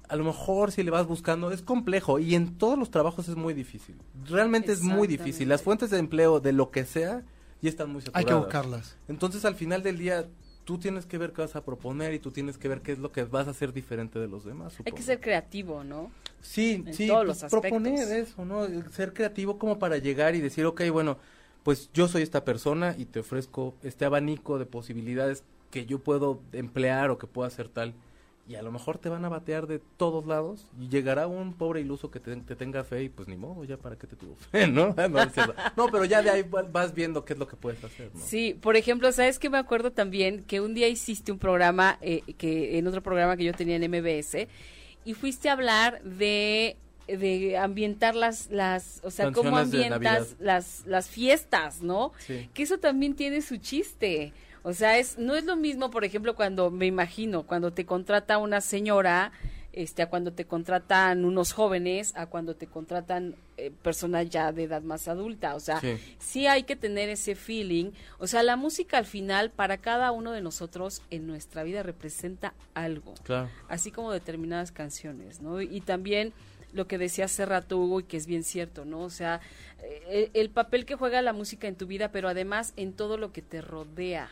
A lo mejor si le vas buscando es complejo y en todos los trabajos es muy difícil. Realmente es muy difícil. Las fuentes de empleo de lo que sea ya están muy saturadas. Hay que buscarlas. Entonces al final del día tú tienes que ver qué vas a proponer y tú tienes que ver qué es lo que vas a hacer diferente de los demás. Hay que ser creativo, ¿no? Sí, en sí, todos pues, los proponer eso, ¿no? Ser creativo como para llegar y decir, ok, bueno, pues yo soy esta persona y te ofrezco este abanico de posibilidades que yo puedo emplear o que puedo hacer tal. Y a lo mejor te van a batear de todos lados y llegará un pobre iluso que te, te tenga fe y pues ni modo, ya para qué te tuvo fe, ¿no? No, pero ya de ahí va- vas viendo qué es lo que puedes hacer, ¿no? Sí, por ejemplo, ¿sabes que me acuerdo también que un día hiciste un programa, eh, que en otro programa que yo tenía en MBS, y fuiste a hablar de de ambientar las las o sea cómo Canciones ambientas las las fiestas no Sí. que eso también tiene su chiste o sea es no es lo mismo por ejemplo cuando me imagino cuando te contrata una señora este a cuando te contratan unos jóvenes a cuando te contratan eh, personas ya de edad más adulta o sea Sí. sí hay que tener ese feeling. O sea, la música al final para cada uno de nosotros en nuestra vida representa algo, Claro. así como determinadas canciones, ¿no? Y también lo que decía hace rato Hugo y que es bien cierto, ¿no? O sea, eh, el, el papel que juega la música en tu vida, pero además en todo lo que te rodea,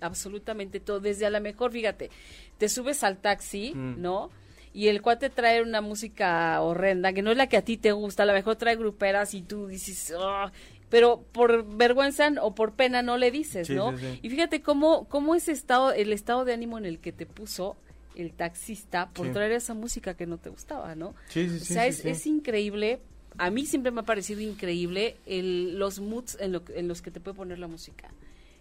absolutamente todo, desde a lo mejor, fíjate, te subes al taxi, Mm. ¿no? Y el cuate trae una música horrenda, que no es la que a ti te gusta, a lo mejor trae gruperas y tú dices, "Ah", pero por vergüenza o por pena no le dices, Sí, ¿no? sí, sí. Y fíjate cómo, cómo ese estado, el estado de ánimo en el que te puso el taxista por traer esa música que no te gustaba, ¿no? Sí, sí, o sea, es, es increíble. A mí siempre me ha parecido increíble el, los moods en, lo en los que te puede poner la música.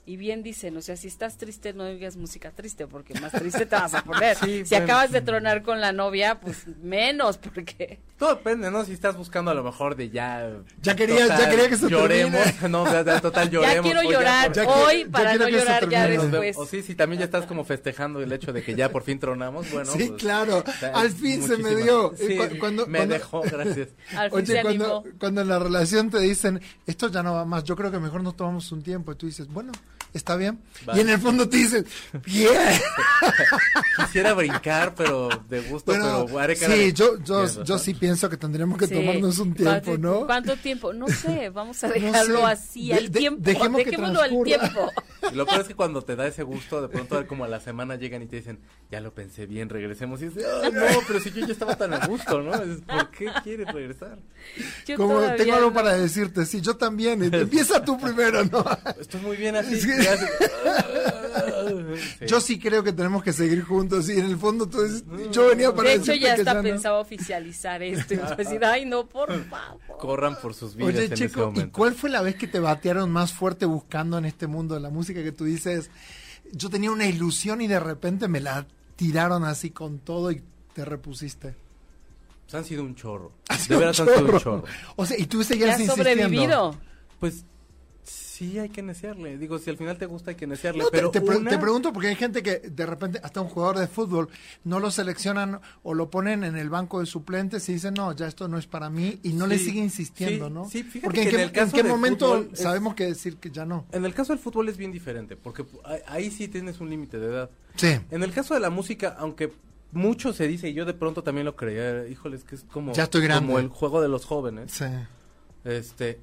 Y bien dicen, o sea, si estás triste, no oigas música triste, porque más triste te vas a poner. Sí, si bueno. acabas de tronar con la novia, pues menos, porque... Todo depende, ¿no? Si estás buscando a lo mejor de ya... Ya quería- ya quería que se Lloremos, termine. no, de- de- total lloremos. ya quiero o llorar por- hoy ya para no llorar ya después. O sí, si también ya estás como festejando el hecho de que ya por fin tronamos, bueno. sí, pues, claro. o sea, Al fin se me dio. Sí, Eh, cu- cuando- me cuando- dejó, gracias. Al fin Oye, se cuando, animó. cuando en la relación te dicen, esto ya no va más, yo creo que mejor nos tomamos un tiempo, y tú dices, bueno, está bien. Y en el fondo te dicen, bien. Quisiera brincar, pero de gusto, Bueno, pero haré cara sí, de- yo, yo, yo sí pienso que tendríamos que Sí. tomarnos un tiempo, ¿Cuánto- ¿no? ¿Cuánto tiempo? No sé, vamos a No dejarlo sé. así, De- al de- tiempo, dejemos que dejémoslo al transcurra. tiempo. Y lo peor es que cuando te da ese gusto, de pronto como a la semana llegan y te dicen, ya lo pensé bien, regresemos. Y dices, "Ay, no, pero si yo ya estaba tan a gusto, ¿no? Es, ¿Por qué quieres regresar? Yo Como tengo algo no. para decirte, sí, yo también. Empieza tú primero, ¿no? Estoy muy bien así. Sí. Sí. Yo sí creo que tenemos que seguir juntos y en el fondo tú dices, yo venía para De hecho, ya que está no. pensado oficializar esto. Decir, ay, no, por favor. Corran por sus vidas Oye, en ese chico, ¿y momento. cuál fue la vez que te batearon más fuerte buscando en este mundo de la música que tú dices, yo tenía una ilusión y de repente me la tiraron así con todo y te repusiste? Pues han sido un chorro. Ha De veras un han sido un chorro. O sea, y tú Ya seguías has insistiendo. sobrevivido. Pues sí hay que neciarle. Digo, si al final te gusta hay que. No, te, pero te pre- una- te pregunto porque hay gente que de repente, hasta un jugador de fútbol, no lo seleccionan o lo ponen en el banco de suplentes y dicen, no, ya esto no es para mí, y no le Sí, sigue insistiendo, sí, ¿no? sí, fíjate porque en que qué, en el en qué momento es- sabemos que decir que ya no. En el caso del fútbol es bien diferente, porque ahí- sí tienes un límite de edad. Sí. En el caso de la música, aunque mucho se dice, y yo de pronto también lo creía, híjoles, que es como, Ya estoy grande. como el juego de los jóvenes. Sí. Este,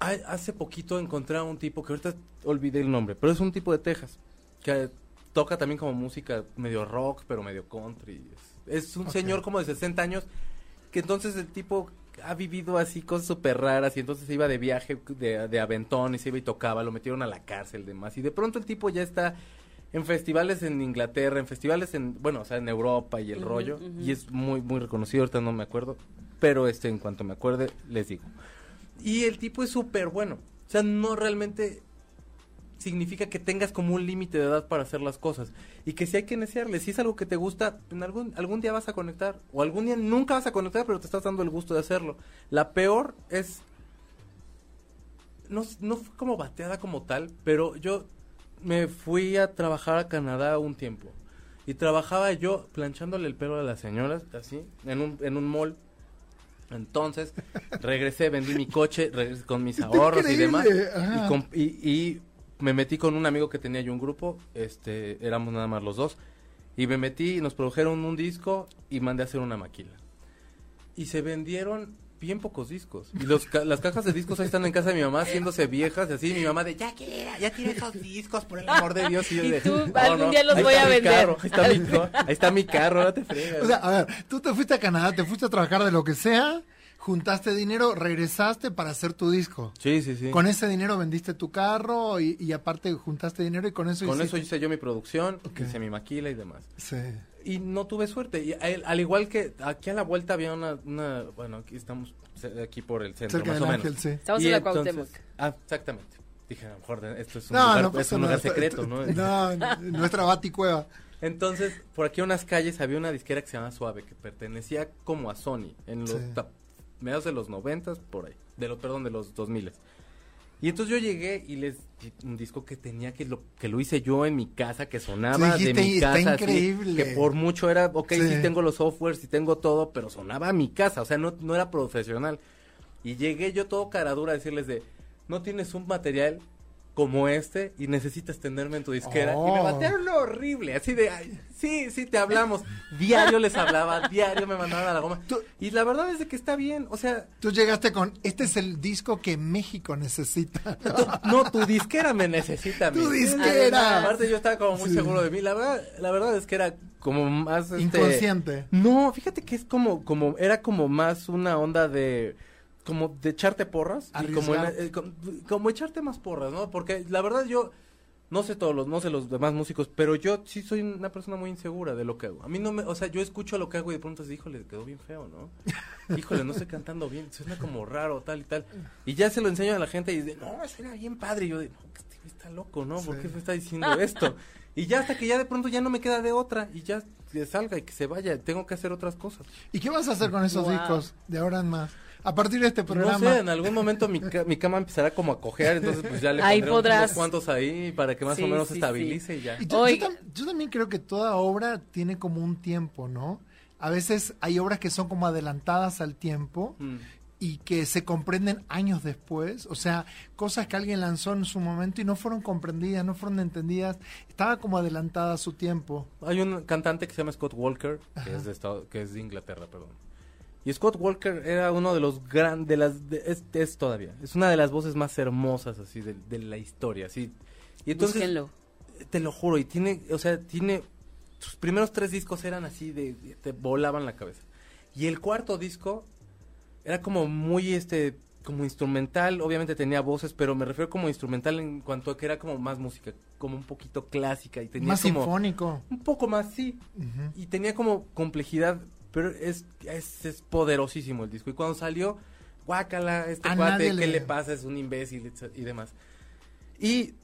hace poquito encontré a un tipo que ahorita olvidé el nombre, pero es un tipo de Texas que toca también como música medio rock, pero medio country. Es, es un señor como de 60 años que entonces el tipo ha vivido así cosas súper raras y entonces se iba de viaje de, de aventón y se iba y tocaba, lo metieron a la cárcel demás y de pronto el tipo ya está en festivales en Inglaterra, en festivales en, bueno, o sea, en Europa y el rollo y es muy muy reconocido, ahorita no me acuerdo, pero este en cuanto me acuerde les digo. Y el tipo es súper bueno. O sea, no realmente significa que tengas como un límite de edad para hacer las cosas. Y que si hay que neciarle, si es algo que te gusta, en algún, algún día vas a conectar. O algún día nunca vas a conectar, pero te estás dando el gusto de hacerlo. La peor es... No, no fue como bateada como tal, pero yo me fui a trabajar a Canadá un tiempo. Y trabajaba yo planchándole el pelo a las señoras, así, en un, en un mall. Entonces, regresé, vendí mi coche, regresé con mis ahorros y demás. y, y me metí con un amigo que tenía yo un grupo, este, éramos nada más los dos. Y me metí y nos produjeron un disco y mandé a hacer una maquila. Y se vendieron bien pocos discos. Y los ca- las cajas de discos ahí están en casa de mi mamá haciéndose viejas y así. Mi mamá de, ya quiera, ya tira esos discos, por el amor de Dios. Y, yo Y de, tú, "No, algún no, día los voy a vender". carro, ahí, está mi, no, ahí está mi carro, no te fregas. O sea, a ver, tú te fuiste a Canadá, te fuiste a trabajar de lo que sea, juntaste dinero, regresaste para hacer tu disco. sí, sí, sí. Con ese dinero vendiste tu carro y, y aparte juntaste dinero y con eso Con hiciste- eso hice yo mi producción, hice mi maquila y demás. Sí. Y no tuve suerte. Y al, al igual que aquí a la vuelta había una, una bueno, aquí estamos aquí por el centro, Cerca más o Ángel, menos. sí. Estamos Y en la Cuauhtémoc. Ah, exactamente. Dije, a lo mejor de- esto es un No, lugar, no es pasa un lugar nada. secreto, ¿no? No, nuestra baticueva. Entonces, por aquí a unas calles había una disquera que se llama Suave, que pertenecía como a Sony, en los Sí. mediados de los noventas, por ahí, de los, perdón, de los dos miles. Y entonces yo llegué y les un disco que tenía que lo que lo hice yo en mi casa, que sonaba de mi "Está casa, así, increíble". que por mucho era, ok, sí. Sí. tengo los softwares, sí tengo todo, pero sonaba a mi casa, o sea, no, no era profesional. Y llegué yo todo caradura a decirles de, no tienes un material como este y necesitas tenerme en tu disquera. Y me Oh. batearon lo horrible, así de, "Ay, sí, sí, te hablamos. Diario les hablaba, diario me mandaban a la goma. Tú- Y la verdad es de que está bien, o sea, Tú llegaste con, este es el disco que México necesita. no, tu disquera me necesita. Tu disquera. Aparte yo estaba como muy Sí. seguro de mí. La verdad, la verdad es que era como más este, Inconsciente. No, fíjate que es como, como, era como más una onda de como de echarte porras y como, en- eh, como echarte más porras, ¿no? Porque la verdad yo no sé todos los, no sé los demás músicos, pero yo sí soy una persona muy insegura de lo que hago. A mí no me, o sea, yo escucho lo que hago y de pronto digo, híjole, quedó bien feo, ¿no? Híjole, no estoy cantando bien, suena como raro, tal y tal. Y ya se lo enseño a la gente y dice, no, suena bien padre. Y yo digo, no, que este está loco, ¿no? ¿Por Sí. qué me está diciendo esto? Y ya hasta que ya de pronto ya no me queda de otra y ya que salga y que se vaya, tengo que hacer otras cosas. ¿Y qué vas a hacer con esos Wow. discos de ahora en más? A partir de este No programa. sé, en algún momento mi, ca- mi cama empezará como a cojear, entonces pues ya le Ahí pondré unos podrás. cuantos ahí para que más Sí, o menos sí, se estabilice y ya. Y yo, yo Oiga. tam- yo también creo que toda obra tiene como un tiempo, ¿no? A veces hay obras que son como adelantadas al tiempo Mm. y que se comprenden años después. O sea, cosas que alguien lanzó en su momento y no fueron comprendidas, no fueron entendidas. Estaba como adelantada a su tiempo. Hay un cantante que se llama Scott Walker, que es de, Estado- que es de Inglaterra, perdón. Y Scott Walker era uno de los grandes, de las, de- es, es todavía, es una de las voces más hermosas así de, de la historia, así. Y entonces, Búsquenlo. te lo juro, y tiene, o sea, tiene, sus primeros tres discos eran así de, de- te volaban la cabeza. Y el cuarto disco era como muy, este, como instrumental, obviamente tenía voces, pero me refiero como instrumental en cuanto a que era como más música, como un poquito clásica y tenía Más como sinfónico. un poco más, sí, y tenía como complejidad, pero es, es, es poderosísimo el disco. Y cuando salió, guácala, este A cuate, ¿qué le- le pasa? Es un imbécil y demás. Y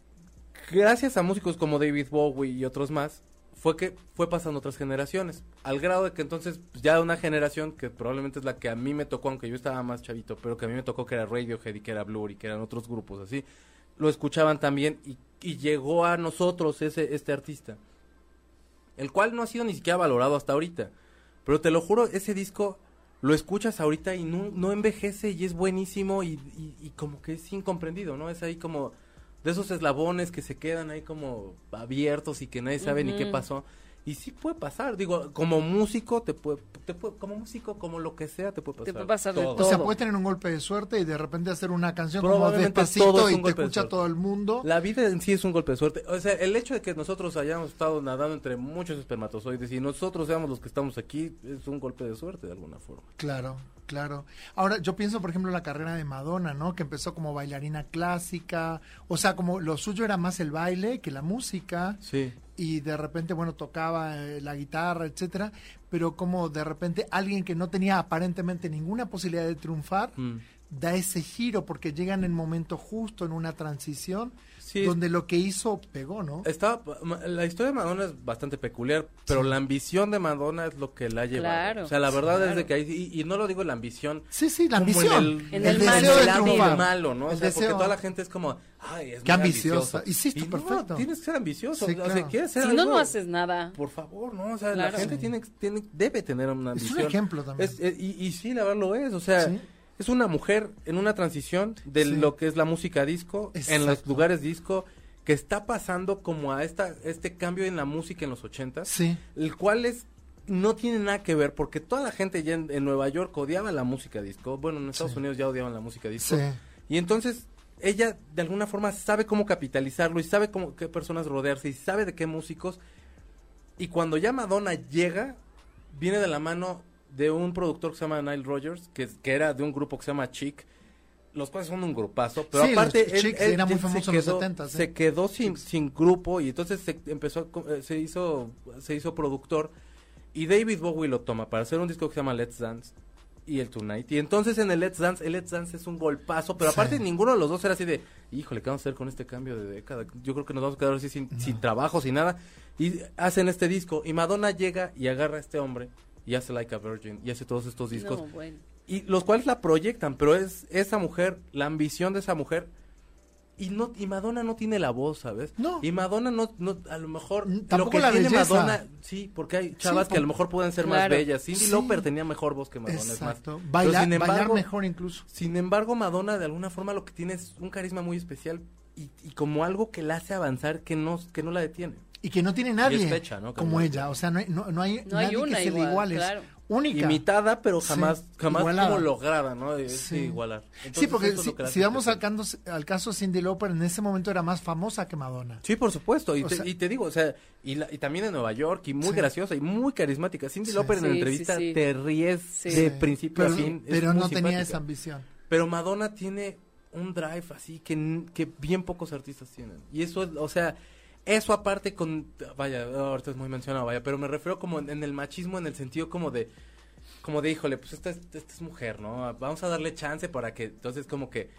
gracias a músicos como David Bowie y otros más, fue que fue pasando otras generaciones, al grado de que entonces pues, ya una generación que probablemente es la que a mí me tocó, aunque yo estaba más chavito, pero que a mí me tocó que era Radiohead y que era Blur y que eran otros grupos así, lo escuchaban también y, y llegó a nosotros ese este artista, el cual no ha sido ni siquiera valorado hasta ahorita, pero te lo juro, ese disco lo escuchas ahorita y no, no envejece y es buenísimo y, y- y como que es incomprendido, ¿no? Es ahí como de esos eslabones que se quedan ahí como abiertos y que nadie sabe ni qué pasó. Y sí puede pasar, digo, como músico te puede, te puede, como músico, como lo que sea, te puede pasar. Te puede pasar de O sea, todo. puedes tener un golpe de suerte y de repente hacer una canción como Probablemente despacito todo es y te de escucha todo el mundo. La vida en sí es un golpe de suerte. O sea, el hecho de que nosotros hayamos estado nadando entre muchos espermatozoides y nosotros seamos los que estamos aquí es un golpe de suerte de alguna forma. Claro, claro. Ahora, yo pienso, por ejemplo, en la carrera de Madonna, ¿no? Que empezó como bailarina clásica. O sea, como lo suyo era más el baile que la música. Sí. Y de repente, bueno, tocaba eh, la guitarra, etcétera. Pero como de repente alguien que no tenía aparentemente ninguna posibilidad de triunfar, Mm. da ese giro porque llega en el momento justo, en una transición, Sí. donde lo que hizo pegó, ¿no? Estaba, la historia de Madonna es bastante peculiar, pero la ambición de Madonna es lo que la ha llevado. Claro, o sea, la verdad es claro. de que hay, y, y no lo digo la ambición. Sí, sí, la ambición. En el, En el el deseo mal de triunfar. malo, ¿no? O El sea, porque deseo. toda la gente es como, ay, es Qué muy ambiciosa. Y sí, está no, perfecto. tienes que ser ambicioso. Sí, O sea, claro. quieres ser Si no, algo, no haces nada. Por favor, ¿no? O sea, Claro. la gente Sí. tiene, tiene, debe tener una Es un ambición. ejemplo también. Es- eh, y, y sí, la verdad lo es. O sea, Sí. Es una mujer en una transición de Sí. lo que es la música disco, en los lugares disco, que está pasando como a esta este cambio en la música en los ochentas, Sí. el cual es no tiene nada que ver porque toda la gente ya en, en Nueva York odiaba la música disco. Bueno, en Estados Sí. Unidos ya odiaban la música disco. Sí. Y entonces ella de alguna forma sabe cómo capitalizarlo y sabe cómo qué personas rodearse y sabe de qué músicos. Y cuando ya Madonna llega, viene de la mano de un productor que se llama Nile Rogers, que, que era de un grupo que se llama Chic, los cuales son un grupazo, pero Sí, aparte él, era muy él se famoso en los quedó- 70s, ¿eh? se quedó sin, sin grupo y entonces se empezó eh, se hizo se hizo productor y David Bowie lo toma para hacer un disco que se llama Let's Dance y el Tonight. Y entonces en el Let's Dance, el Let's Dance es un golpazo, pero Sí. aparte ninguno de los dos era así de, híjole, ¿qué vamos a hacer con este cambio de década? Yo creo que nos vamos a quedar así sin, sin trabajo, sin nada. Y hacen este disco y Madonna llega y agarra a este hombre y hace Like a Virgin y hace todos estos discos. No, bueno. Y los cuales la proyectan, pero es esa mujer, la ambición de esa mujer. Y no y Madonna no tiene la voz, ¿sabes? No. Y Madonna no, no a lo mejor Mm, lo tampoco que la tiene belleza. Madonna, sí, porque hay chavas Sí, que a lo mejor pueden ser más bellas. Cindy Sí. Lauper tenía mejor voz que Madonna, es más. Exacto. Pero Baila- sin bailar mejor incluso. Sin embargo, Madonna de alguna forma lo que tiene es un carisma muy especial y, y como algo que la hace avanzar que no que no la detiene. Y que no tiene nadie es fecha, ¿no? como Como- igual. O sea, no hay, no, no hay No hay una que se le igual, iguale. Es claro. Única. Imitada, pero Sí, jamás jamás igualada. como lograda, ¿no? Sí. igualar. sí, porque si, si vamos al, caso- al caso Cindy Lauper, en ese momento era más famosa que Madonna. Sí, por supuesto. Y, te, sea- y te digo, o sea, y, la- y también en Nueva York, y muy Sí. graciosa y muy carismática. Cindy Sí. Lauper en la entrevista sí, sí. te ríes Sí. de Sí. principio pero, a fin. pero no tenía simpática. esa ambición. Pero Madonna tiene un drive así que, que bien pocos artistas tienen. Y eso es, o sea, eso aparte con, vaya, ahorita es muy mencionado, vaya, pero me refiero como en, el machismo en el sentido como de, como de, híjole, pues esta es, esta es mujer, ¿no? Vamos a darle chance para que, entonces como que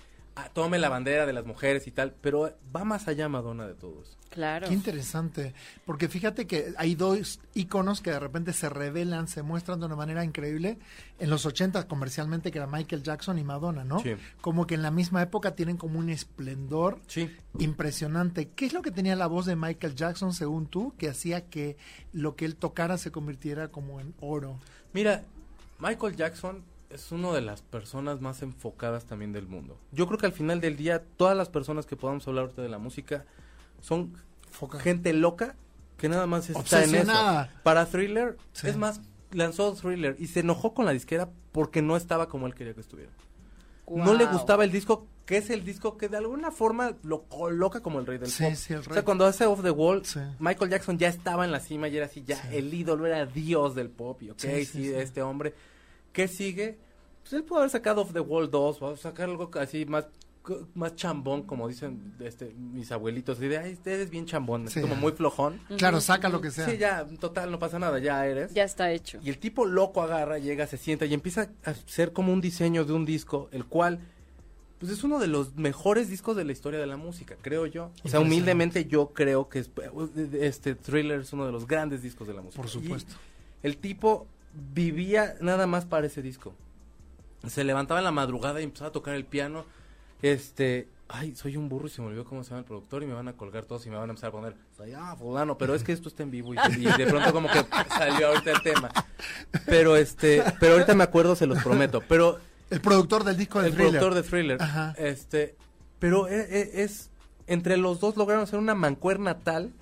tome la bandera de las mujeres y tal, pero va más allá Madonna de todo eso. Claro. Qué interesante. Porque fíjate que hay dos iconos que de repente se revelan, se muestran de una manera increíble. En los 80 comercialmente, que era Michael Jackson y Madonna, ¿no? Sí. Como que en la misma época tienen como un esplendor Sí. impresionante. ¿Qué es lo que tenía la voz de Michael Jackson, según tú, que hacía que lo que él tocara se convirtiera como en oro? Mira, Michael Jackson es una de las personas más enfocadas también del mundo. Yo creo que al final del día, todas las personas que podamos hablar ahorita de la música son Foca. gente loca que nada más está en eso. Para Thriller, Sí. es más, lanzó Thriller y se enojó con la disquera porque no estaba como él quería que estuviera. No le gustaba el disco, que es el disco que de alguna forma lo coloca como el rey del Sí, pop. sí, el O rey. sea, cuando hace Off the Wall, Sí. Michael Jackson ya estaba en la cima y era así, ya Sí. el ídolo era Dios del pop. Y ok, Sí, sí, sí, sí. este hombre. ¿Qué sigue? Pues él pudo haber sacado Off the Wall 2, o sacar algo así más más chambón, como dicen este, mis abuelitos. Y de, ay, usted es bien chambón, es como muy flojón. Claro, saca lo que sea. Sí, ya, total, no pasa nada, ya eres. Ya está hecho. Y el tipo loco agarra, llega, se sienta y empieza a hacer como un diseño de un disco, el cual pues es uno de los mejores discos de la historia de la música, creo yo. O sea, humildemente yo creo que es, este Thriller es uno de los grandes discos de la música. Por supuesto. Y el tipo vivía nada más para ese disco. Se levantaba en la madrugada y empezaba a tocar el piano. Este, ay, soy un burro y se me olvidó cómo se llama el productor y me van a colgar todos y me van a empezar a poner, soy, ah, fulano, pero es que esto está en vivo y, y de pronto como que salió ahorita el tema. Pero este, pero ahorita me acuerdo, se los prometo. Pero el productor del disco de el productor de Thriller. Este, pero es, es, entre los dos lograron hacer una mancuerna tal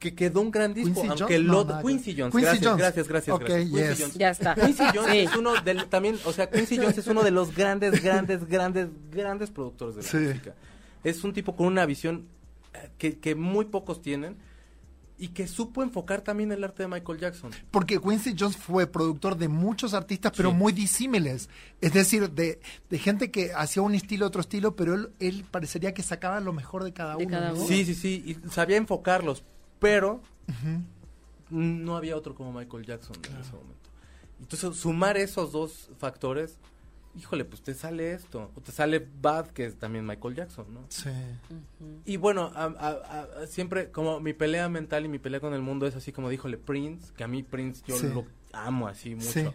que quedó un gran disco, Quincy aunque el Jones? otro No, Quincy Jones, Quincy gracias, Jones. gracias, gracias, Ok, gracias. Quincy yes. Jones. Ya está. Quincy Jones Sí. es uno del también, o sea, Quincy Jones es uno de los grandes, grandes, grandes, grandes productores de la Sí. música. Es un tipo con una visión eh, que, que muy pocos tienen y que supo enfocar también el arte de Michael Jackson. Porque Quincy Jones fue productor de muchos artistas, pero Sí. muy disímiles. Es decir, de, de gente que hacía un estilo, otro estilo, pero él, él parecería que sacaba lo mejor de cada De uno. cada ¿no? uno. Sí, sí, sí, y sabía enfocarlos, pero no había otro como Michael Jackson en ese momento. Entonces, sumar esos dos factores, híjole, pues te sale esto. O te sale Bad, que es también Michael Jackson, ¿no? Sí. Y bueno, a- a- a- siempre como mi pelea mental y mi pelea con el mundo es así como díjole Prince, que a mí Prince yo Sí. lo amo así mucho. Sí.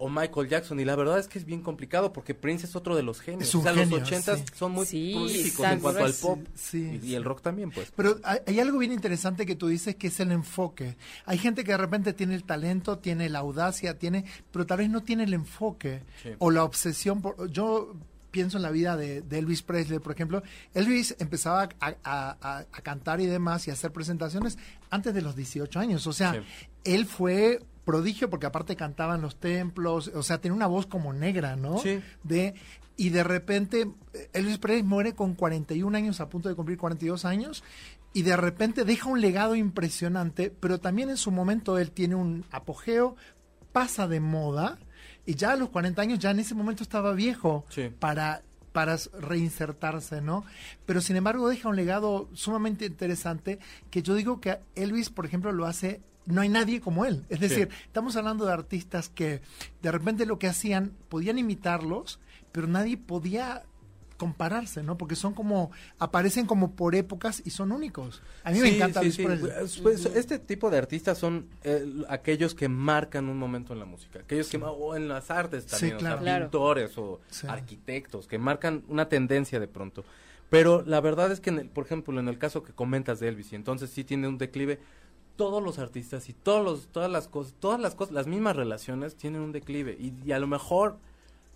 O Michael Jackson, y la verdad es que es bien complicado porque Prince es otro de los genios. Es un o sea, genio, los ochentas sí. son muy Sí, prolíficos en cuanto al pop. Sí, y, sí. y el rock también, pues. Pero hay, hay algo bien interesante que tú dices que es el enfoque. Hay gente que de repente tiene el talento, tiene la audacia, tiene, pero tal vez no tiene el enfoque Sí. o la obsesión. Por, yo pienso en la vida de, de Elvis Presley, por ejemplo. Elvis empezaba a, a- a- a cantar y demás y a hacer presentaciones antes de los 18 años. O sea, Sí. él fue prodigio porque aparte cantaba en los templos, o sea, tenía una voz como negra, ¿no? Sí. de y de repente Elvis Presley muere con 41 años, a punto de cumplir 42 años, y de repente deja un legado impresionante, pero también en su momento él tiene un apogeo, pasa de moda, y ya a los 40 años, ya en ese momento estaba viejo Sí. para para reinsertarse, ¿no? Pero sin embargo deja un legado sumamente interesante que yo digo que Elvis, por ejemplo, lo hace no hay nadie como él. Es decir, estamos hablando de artistas que de repente lo que hacían, podían imitarlos, pero nadie podía compararse, ¿no? Porque son como, aparecen como por épocas y son únicos. A mí me encanta sí. Pues, pues, Este tipo de artistas son eh, aquellos que marcan un momento en la música, aquellos que o en las artes Sí, también, o sea, claro. Claro. pintores o Sí. arquitectos que marcan una tendencia de pronto. Pero la verdad es que, en el- por ejemplo, en el caso que comentas de Elvis, y entonces sí tiene un declive, todos los artistas y todos los, todas las cosas, todas las cosas, las mismas relaciones tienen un declive y, y a lo mejor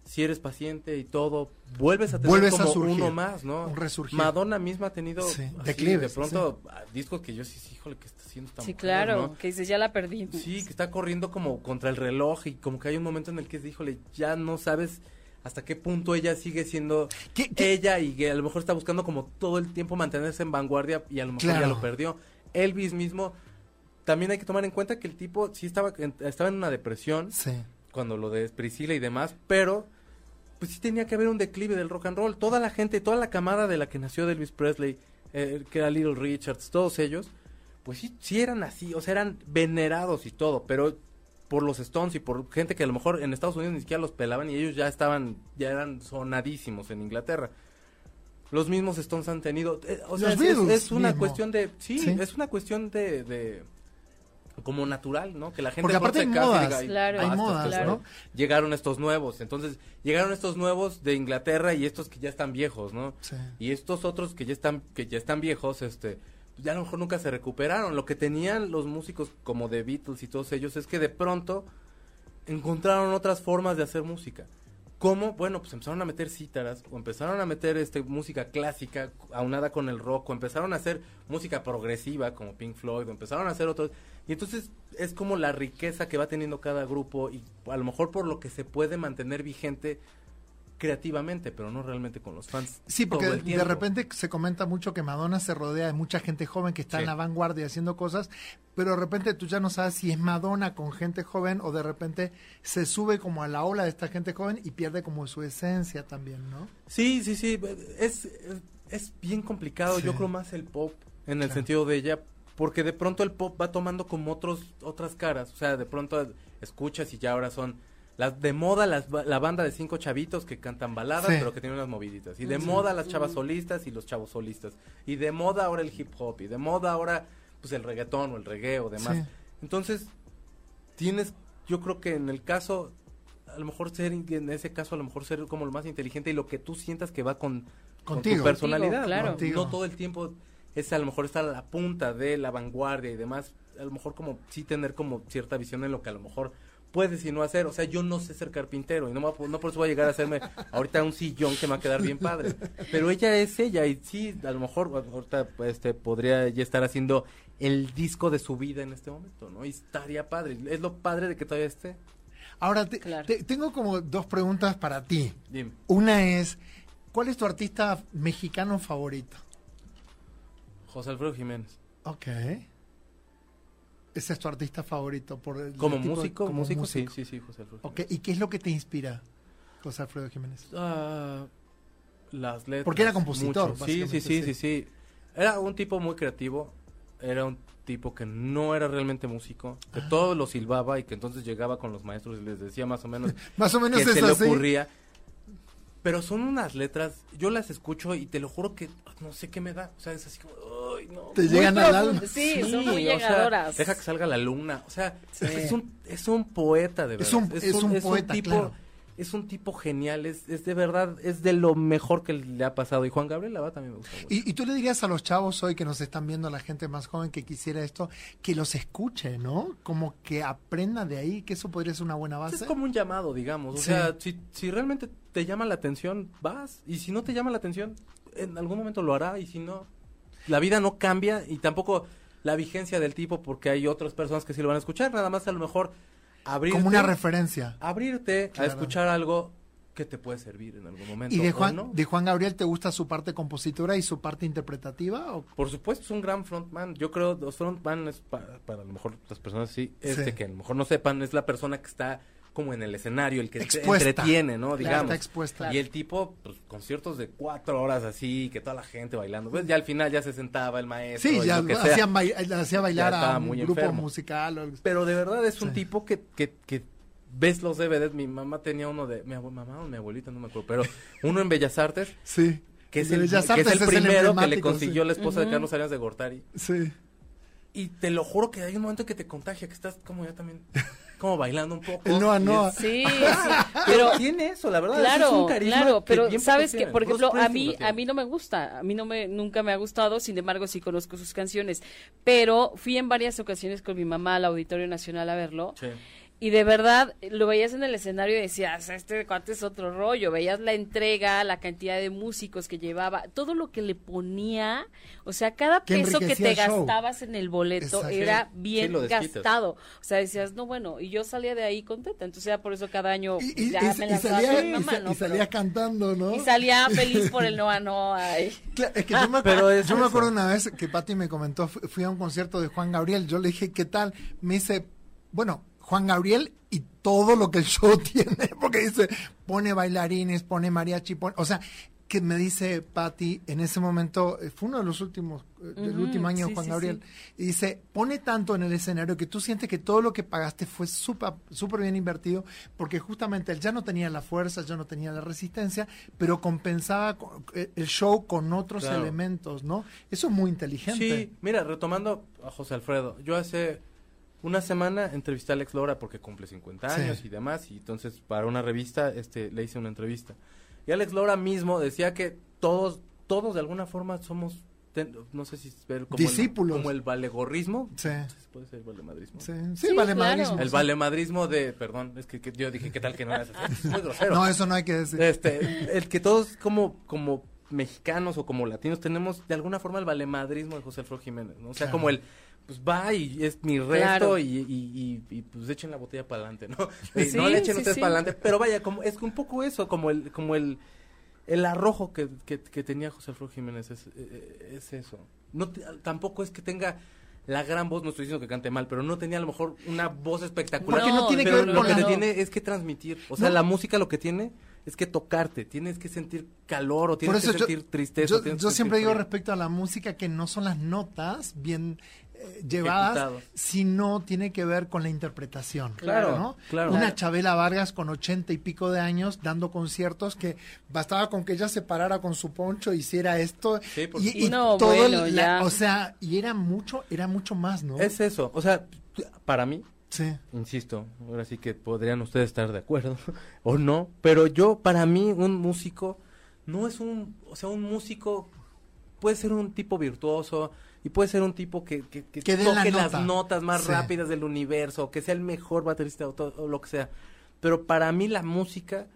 si eres paciente y todo, vuelves a tener Vuelves a como surgir, uno más, ¿no? un resurgir. Madonna misma ha tenido Sí, así, declives, de pronto a discos que yo sí, sí, híjole, que está haciendo esta Sí, mujer, claro, ¿no? que dices, ya la perdí. Sí, que está corriendo como contra el reloj y como que hay un momento en el que es, híjole, ya no sabes hasta qué punto ella sigue siendo ¿Qué- qué- ella y que a lo mejor está buscando como todo el tiempo mantenerse en vanguardia y a lo mejor ya lo perdió. Elvis mismo, también hay que tomar en cuenta que el tipo sí estaba, en- estaba en una depresión Sí. cuando lo de Priscila y demás, pero pues sí tenía que haber un declive del rock and roll. Toda la gente, toda la camada de la que nació de Elvis Presley, eh, que era Little Richards, todos ellos, pues sí, sí eran así, o sea, eran venerados y todo, pero por los Stones y por gente que a lo mejor en Estados Unidos ni siquiera los pelaban y ellos ya estaban, ya eran sonadísimos en Inglaterra. Los mismos Stones han tenido, eh, o sea, Los es- es, una mismo. cuestión de, sí, Sí. es una cuestión de, de como natural, ¿no? Que la gente Porque aparte hay casa y modas, diga, "Ay, Claro. hay basta, modas, ¿no? llegaron estos nuevos. Entonces, llegaron estos nuevos de Inglaterra y estos que ya están viejos, ¿no? Sí. Y estos otros que ya están que ya están viejos, este pues ya a lo mejor nunca se recuperaron. Lo que tenían los músicos como de Beatles y todos ellos es que de pronto encontraron otras formas de hacer música. ¿Cómo? Bueno, pues empezaron a meter cítaras, o empezaron a meter este música clásica aunada con el rock, o empezaron a hacer música progresiva como Pink Floyd, o empezaron a hacer otros. Y entonces es como la riqueza que va teniendo cada grupo y a lo mejor por lo que se puede mantener vigente creativamente, pero no realmente con los fans. Sí, porque de repente se comenta mucho que Madonna se rodea de mucha gente joven que está Sí. en la vanguardia haciendo cosas, pero de repente tú ya no sabes si es Madonna con gente joven o de repente se sube como a la ola de esta gente joven y pierde como su esencia también, ¿no? Sí, sí, sí, es, es bien complicado, Sí. yo creo más el pop en el Claro. sentido de ella, porque de pronto el pop va tomando como otros otras caras, o sea, de pronto escuchas y ya ahora son Las de moda las ba- la banda de cinco chavitos que cantan baladas, Sí. pero que tienen unas moviditas. Y de moda las chavas solistas y los chavos solistas. Y de moda ahora el hip hop. Y de moda ahora pues el reggaetón o el reggae o demás. Sí. Entonces, tienes, yo creo que en el caso, a lo mejor ser, en ese caso a lo mejor ser como lo más inteligente y lo que tú sientas que va con, con Contigo. tu personalidad. Contigo, claro. ¿no? Contigo. No todo el tiempo es a lo mejor estar a la punta de la vanguardia y demás. A lo mejor como sí tener como cierta visión en lo que a lo mejor puedes y no hacer. O sea, yo no sé ser carpintero y no, me no por eso voy a llegar a hacerme ahorita un sillón que me va a quedar bien padre. Pero ella es ella y sí, a lo mejor ahorita este, podría ya estar haciendo el disco de su vida en este momento, ¿no? Y estaría padre. Es lo padre de que todavía esté. Ahora, te- Claro. te- tengo como dos preguntas para ti. Dime. Una es, ¿cuál es tu artista mexicano favorito? José Alfredo Jiménez. Ok. Ese es tu artista favorito por el Como de- músico, como músico, músico. sí, sí, sí, José Alfredo Ok, Jiménez. ¿y qué es lo que te inspira, José Alfredo Jiménez? Ah, las letras. Porque era compositor. Sí, sí, sí, sí. sí. Era un tipo muy creativo. Era un tipo que no era realmente músico, que Ah. todo lo silbaba y que entonces llegaba con los maestros y les decía más o menos Más o menos que se le así. Pero son unas letras, yo las escucho y te lo juro que no sé qué me da. O sea, es así como, ay, no. Te llegan al alma. Sí, son muy o sea, deja que salga la luna. O sea, Sí. es, un, es un poeta de verdad. Es un- es un poeta, tipo, claro. Es un tipo genial, es, es de verdad, es de lo mejor que le ha pasado. Y Juan Gabriel Lava también me gusta mucho. Y, y tú le dirías a los chavos hoy que nos están viendo, la gente más joven que quisiera esto, que los escuche, ¿no? Como que aprenda de ahí, que eso podría ser una buena base. es como un llamado, digamos. O Sí. sea, si, si realmente te llama la atención, vas. Y si no te llama la atención, en algún momento lo hará. Y si no, la vida no cambia y tampoco la vigencia del tipo porque hay otras personas que sí lo van a escuchar. Nada más a lo mejor abrirte. Como una referencia. abrirte Claro. a escuchar algo que te puede servir en algún momento. ¿Y de o Juan, no. de Juan Gabriel te gusta su parte compositora y su parte interpretativa? ¿O Por supuesto, es un gran frontman. Yo creo los frontman es para, para a lo mejor las personas sí, este Sí. que a lo mejor no sepan, es la persona que está como en el escenario, el que Expuesta. entretiene, ¿no? Claro. Digamos. está expuesta? Y el tipo, pues, conciertos de cuatro horas así, que toda la gente bailando. Pues ya al final ya se sentaba el maestro. Sí, y ya lo bail- hacía bailar Ya a un grupo enfermo. musical. o algo- Pero de verdad es un Sí. tipo que, que, que ves los DVDs. Mi mamá tenía uno de. Mi mamá o mi abuelita, no me acuerdo. Pero uno en Bellas Artes, Sí. que es el, que es el primero que le consiguió sí. la esposa de. Carlos Arias de Gortari. Sí. Y te lo juro que hay un momento que te contagia, que estás como ya también, como bailando un poco. El Noa Y Noa. es- Sí, sí. Pero tiene eso, la verdad. Claro, es un carisma claro, pero sabes que, por ejemplo, a mí, a mí no me gusta, a mí no me, nunca me ha gustado, sin embargo sí conozco sus canciones, pero fui en varias ocasiones con mi mamá al Auditorio Nacional a verlo Sí. Y de verdad lo veías en el escenario y decías, este cuate es otro rollo, veías la entrega, la cantidad de músicos que llevaba, todo lo que le ponía, o sea, cada Que peso que te gastabas en el boleto Exacto. era bien gastado, o sea, decías, no, bueno, y yo salía de ahí contenta, entonces ya por eso cada año Y, y- ya y- me y lanzaba salía, con mi y mamá, y salía Pero- cantando, ¿no? y salía feliz por el Noa Noa. Claro, es que yo me, Pero es yo me acuerdo una vez que Pati me comentó, fu- fui a un concierto de Juan Gabriel, yo le dije, ¿qué tal? Me dice, bueno, Juan Gabriel y todo lo que el show tiene, porque dice, pone bailarines, pone mariachi, pone, o sea, que me dice Pati, en ese momento, eh, fue uno de los últimos, eh, del último año sí, Juan sí, Gabriel, y dice, pone tanto en el escenario que tú sientes que todo lo que pagaste fue súper súper bien invertido, porque justamente él ya no tenía la fuerza, ya no tenía la resistencia, pero compensaba eh, el show con otros Claro. elementos, ¿no? Eso es muy inteligente. Sí, mira, retomando a José Alfredo, yo hace una semana entrevisté a Alex Lora porque cumple 50 Sí. años y demás, y entonces para una revista este, le hice una entrevista. Y Alex Lora mismo decía que todos, todos de alguna forma somos, ten- no sé si ver como Discípulos. El, como el valegorrismo. Sí. Puede ser valemadrismo. Sí, sí, Sí, vale claro. madrísimo, El valemadrismo de, perdón, es que, que yo dije, ¿qué tal que no era así? Es muy grosero. No, eso no hay que decir. Este, el que todos como, como mexicanos o como latinos tenemos de alguna forma el valemadrismo de José Alfredo Jiménez, ¿no? O sea, Claro. como el, pues va y es mi resto Claro. y, y, y, y, pues echen la botella para adelante, ¿no? Y Sí, no le echen sí, ustedes sí. para adelante, pero vaya, como es un poco eso, como el, como el, el arrojo que, que, que tenía José Alfredo Jiménez es, eh, es eso. No te- tampoco es que tenga la gran voz, no estoy diciendo que cante mal, pero no tenía a lo mejor una voz espectacular. Porque no tiene que ver lo con que la- te tiene es que transmitir. O sea, No. la música lo que tiene es que tocarte, tienes que sentir calor o tienes que yo, sentir tristeza. yo, yo que siempre digo respecto a la música que no son las notas bien eh, llevadas Ejecutados. si no tiene que ver con la interpretación. Claro, ¿no? claro. Una. Chabela Vargas con ochenta y pico de años dando conciertos que bastaba con que ella se parara con su poncho, hiciera esto Sí, por y. No, todo bueno, la- ya. o sea, y era mucho, era mucho más, ¿no? Es eso, o sea, para mí, sí. insisto, ahora sí que podrían ustedes estar de acuerdo o no, pero yo, para mí, un músico no es un, o sea, un músico puede ser un tipo virtuoso y puede ser un tipo que, que, que Que dé la toque nota. las notas más Sí. rápidas del universo, que sea el mejor baterista o, o lo que sea. Pero para mí la música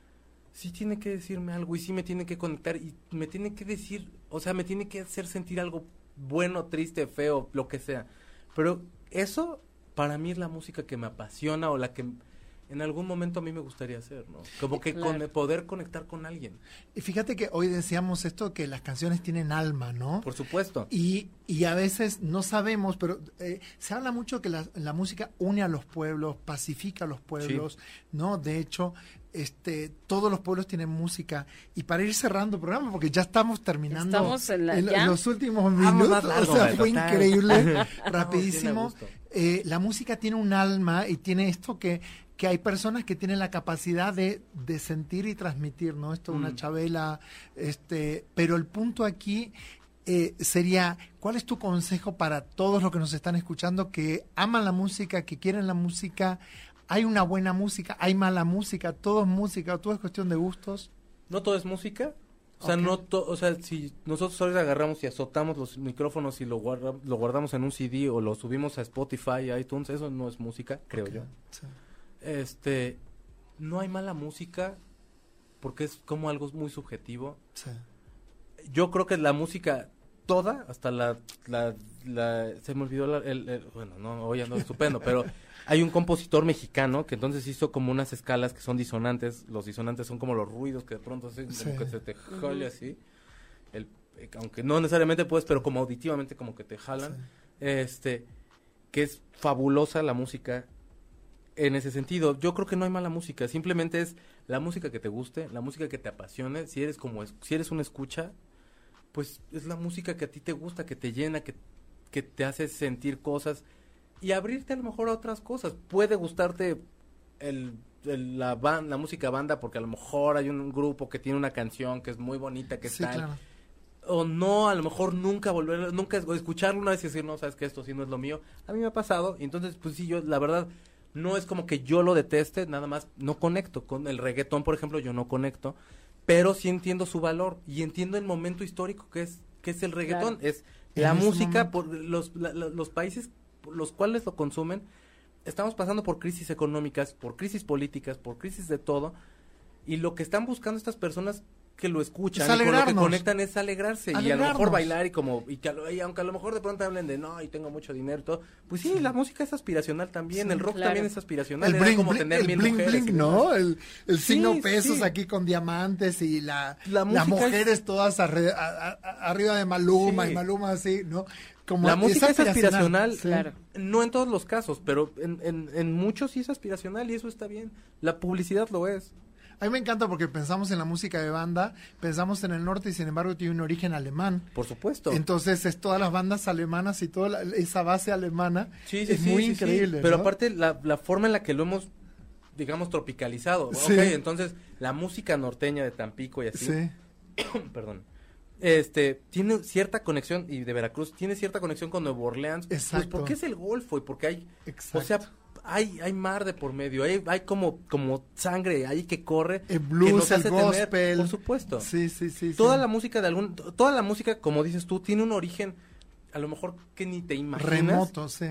sí tiene que decirme algo y sí me tiene que conectar y me tiene que decir, o sea, me tiene que hacer sentir algo bueno, triste, feo, lo que sea. Pero eso para mí es la música que me apasiona o la que en algún momento a mí me gustaría hacer, ¿no? Como que con Claro. poder conectar con alguien, Y fíjate que hoy decíamos esto, que las canciones tienen alma, ¿no? por supuesto. Y, y a veces no sabemos, pero eh, se habla mucho que la, la música une a los pueblos, pacifica a los pueblos, ¿no? De hecho, este, todos los pueblos tienen música. Y para ir cerrando el programa, porque ya estamos terminando Estamos en la- en ¿ya? los últimos minutos, largo, o sea, fue total. increíble, rapidísimo. Eh, la música tiene un alma y tiene esto que, que hay personas que tienen la capacidad de, de sentir y transmitir, ¿no? Esto es una Mm. chabela, este, pero el punto aquí eh, sería, ¿cuál es tu consejo para todos los que nos están escuchando que aman la música, que quieren la música? Hay una buena música, hay mala música, todo es música, todo es cuestión de gustos. No todo es música. O sea, no to- o sea, si nosotros ahorita agarramos y azotamos los micrófonos y lo, guarda- lo guardamos en un CD o lo subimos a Spotify, a iTunes, eso no es música, creo yo. Sí. Este, no hay mala música porque es como algo muy subjetivo. Sí. Yo creo que la música toda, hasta la, la, la- se me olvidó la- el, el- bueno, no, hoy ando estupendo, pero hay un compositor mexicano que entonces hizo como unas escalas que son disonantes, los disonantes son como los ruidos que de pronto como Sí. que se te jale así, el, eh, aunque no necesariamente puedes, pero como auditivamente como que te jalan, Sí. este, que es fabulosa la música en ese sentido. Yo creo que no hay mala música, simplemente es la música que te guste, la música que te apasione, si eres como es- si eres una escucha, pues es la música que a ti te gusta, que te llena, que, que te hace sentir cosas y abrirte a lo mejor a otras cosas. Puede gustarte el, el- la, la música banda porque a lo mejor hay un grupo que tiene una canción que es muy bonita, que Sí, está claro. o no, a lo mejor nunca volver, nunca escucharlo una vez y decir, no, sabes que esto sí no es lo mío. A mí me ha pasado, y entonces, pues sí, yo, la verdad, no es como que yo lo deteste, nada más no conecto. Con el reggaetón, por ejemplo, yo no conecto, pero sí entiendo su valor y entiendo el momento histórico que es, que es el reggaetón. Claro. Es la música, por los, la- la- los países por los cuales lo consumen, estamos pasando por crisis económicas, por crisis políticas, por crisis de todo, y lo que están buscando estas personas que lo escuchan Es y con lo que conectan es alegrarse y a lo mejor bailar y como y, que a lo- y aunque a lo mejor de pronto hablen de no y tengo mucho dinero y todo pues sí, la música es aspiracional también Sí. el rock Claro. también es aspiracional El era bling, como bling, tener el mil bling, mujeres bling, ¿no? El, el Sí, signo pesos sí. aquí con diamantes y la, La las mujeres todas arre- a- arriba de Maluma Sí. y Maluma así, ¿no? Como la música es aspiracional, sí. Claro. no en todos los casos, pero en, en, en muchos sí es aspiracional y eso está bien. La publicidad lo es. A mí me encanta porque pensamos en la música de banda, pensamos en el norte y sin embargo tiene un origen alemán. Por supuesto. Entonces es todas las bandas alemanas y toda la- esa base alemana Sí, sí, es sí, muy increíble. Pero ¿no? aparte, la, la forma en la que lo hemos, digamos, tropicalizado. Sí. Ok, entonces, la música norteña de Tampico y así, Sí, perdón, este, tiene cierta conexión, y de Veracruz, tiene cierta conexión con Nuevo Orleans. Exacto. Pues porque es el Golfo y porque hay, exacto. o sea, hay, hay mar de por medio, hay, hay como, como sangre ahí que corre. el que blues, nos el hace tener- gospel. por supuesto. Sí, sí, sí. Toda sí. la música de algún, toda la música, como dices tú, tiene un origen, a lo mejor que ni te imaginas. remoto, sí.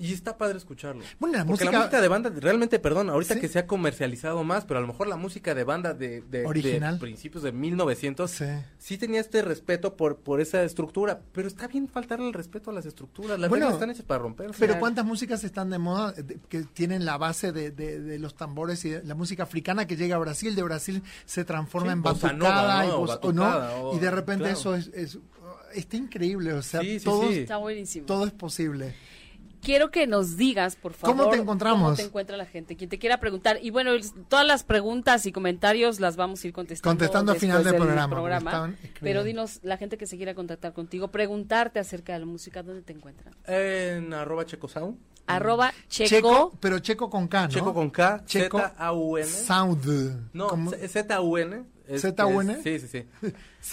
Y está padre escucharlo. Bueno, la Porque música, la música de banda, realmente, perdón, ahorita Sí. que se ha comercializado más, pero a lo mejor la música de banda de, de, Original. de principios de 1900 sí. sí tenía este respeto por, por esa estructura, pero está bien faltarle el respeto a las estructuras. Las Bueno, reglas están hechas para romperse. Pero. ¿cuántas músicas están de moda de- que tienen la base de, de- de los tambores y de la música africana que llega a Brasil? De Brasil se transforma Sí, en batucada nova, y, o no, o- y de repente claro. eso es, es- está increíble. O sea, Sí, sí, todo, sí. Está buenísimo. todo es posible. Quiero que nos digas, por favor, ¿Cómo te encontramos? cómo te encuentra la gente, quien te quiera preguntar. Y bueno, todas las preguntas y comentarios las vamos a ir contestando. Contestando al final del programa, pero dinos, la gente que se quiera contactar contigo, preguntarte acerca de la música, ¿dónde te encuentran? En arroba checosound. Arroba Checo. Checo, pero Checo con K, ¿no? Checo con K, Checo Z-A-U-N. Sound. No, ¿Cómo? Z- Z-U-N. es- ¿Z-U-N? es- Sí, sí, sí.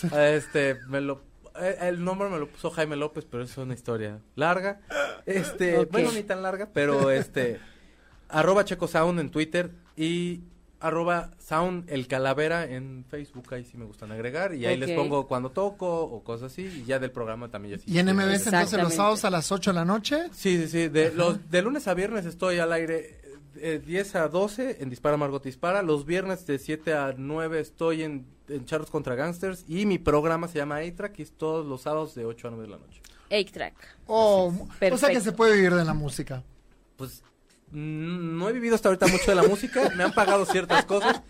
este, me lo, el nombre me lo puso Jaime López, pero es una historia larga. Este, bueno, ni tan larga, pero este, arroba Checo Sound en Twitter y arroba Sound el Calavera en Facebook, ahí sí me gustan agregar y ahí les pongo cuando toco o cosas así y ya del programa también ya sí. Y en MBS entonces los sábados a las 8 de la noche. Sí, sí, sí. De, los, de lunes a viernes estoy al aire eh, 10 a 12 en Dispara Margot Dispara. Los viernes de 7 a 9 estoy en, en Charlos contra Gangsters. Y mi programa se llama A-Track y es todos los sábados de 8 a 9 de la noche. Eight Track. Oh, o sea que se puede vivir de la música. Pues no he vivido hasta ahorita mucho de la música. Me han pagado ciertas cosas.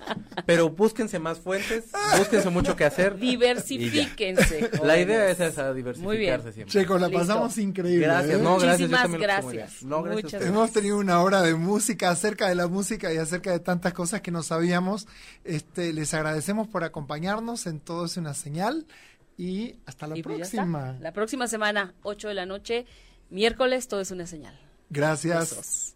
Pero búsquense más fuentes. Búsquense mucho que hacer. Diversifíquense. La idea es esa, Muy bien. diversificarse siempre. Checo, la Listo. pasamos increíble. Gracias, ¿eh? no, gracias. yo Muchísimas también lo paso muy gracias. bien. No, gracias a Muchas ustedes. Hemos tenido una hora de música acerca de la música y acerca de tantas cosas que no sabíamos. Este, les agradecemos por acompañarnos en Todo es una señal y hasta la Y pues próxima. La próxima semana, 8 de la noche, miércoles, todo es una señal. Gracias. Besos.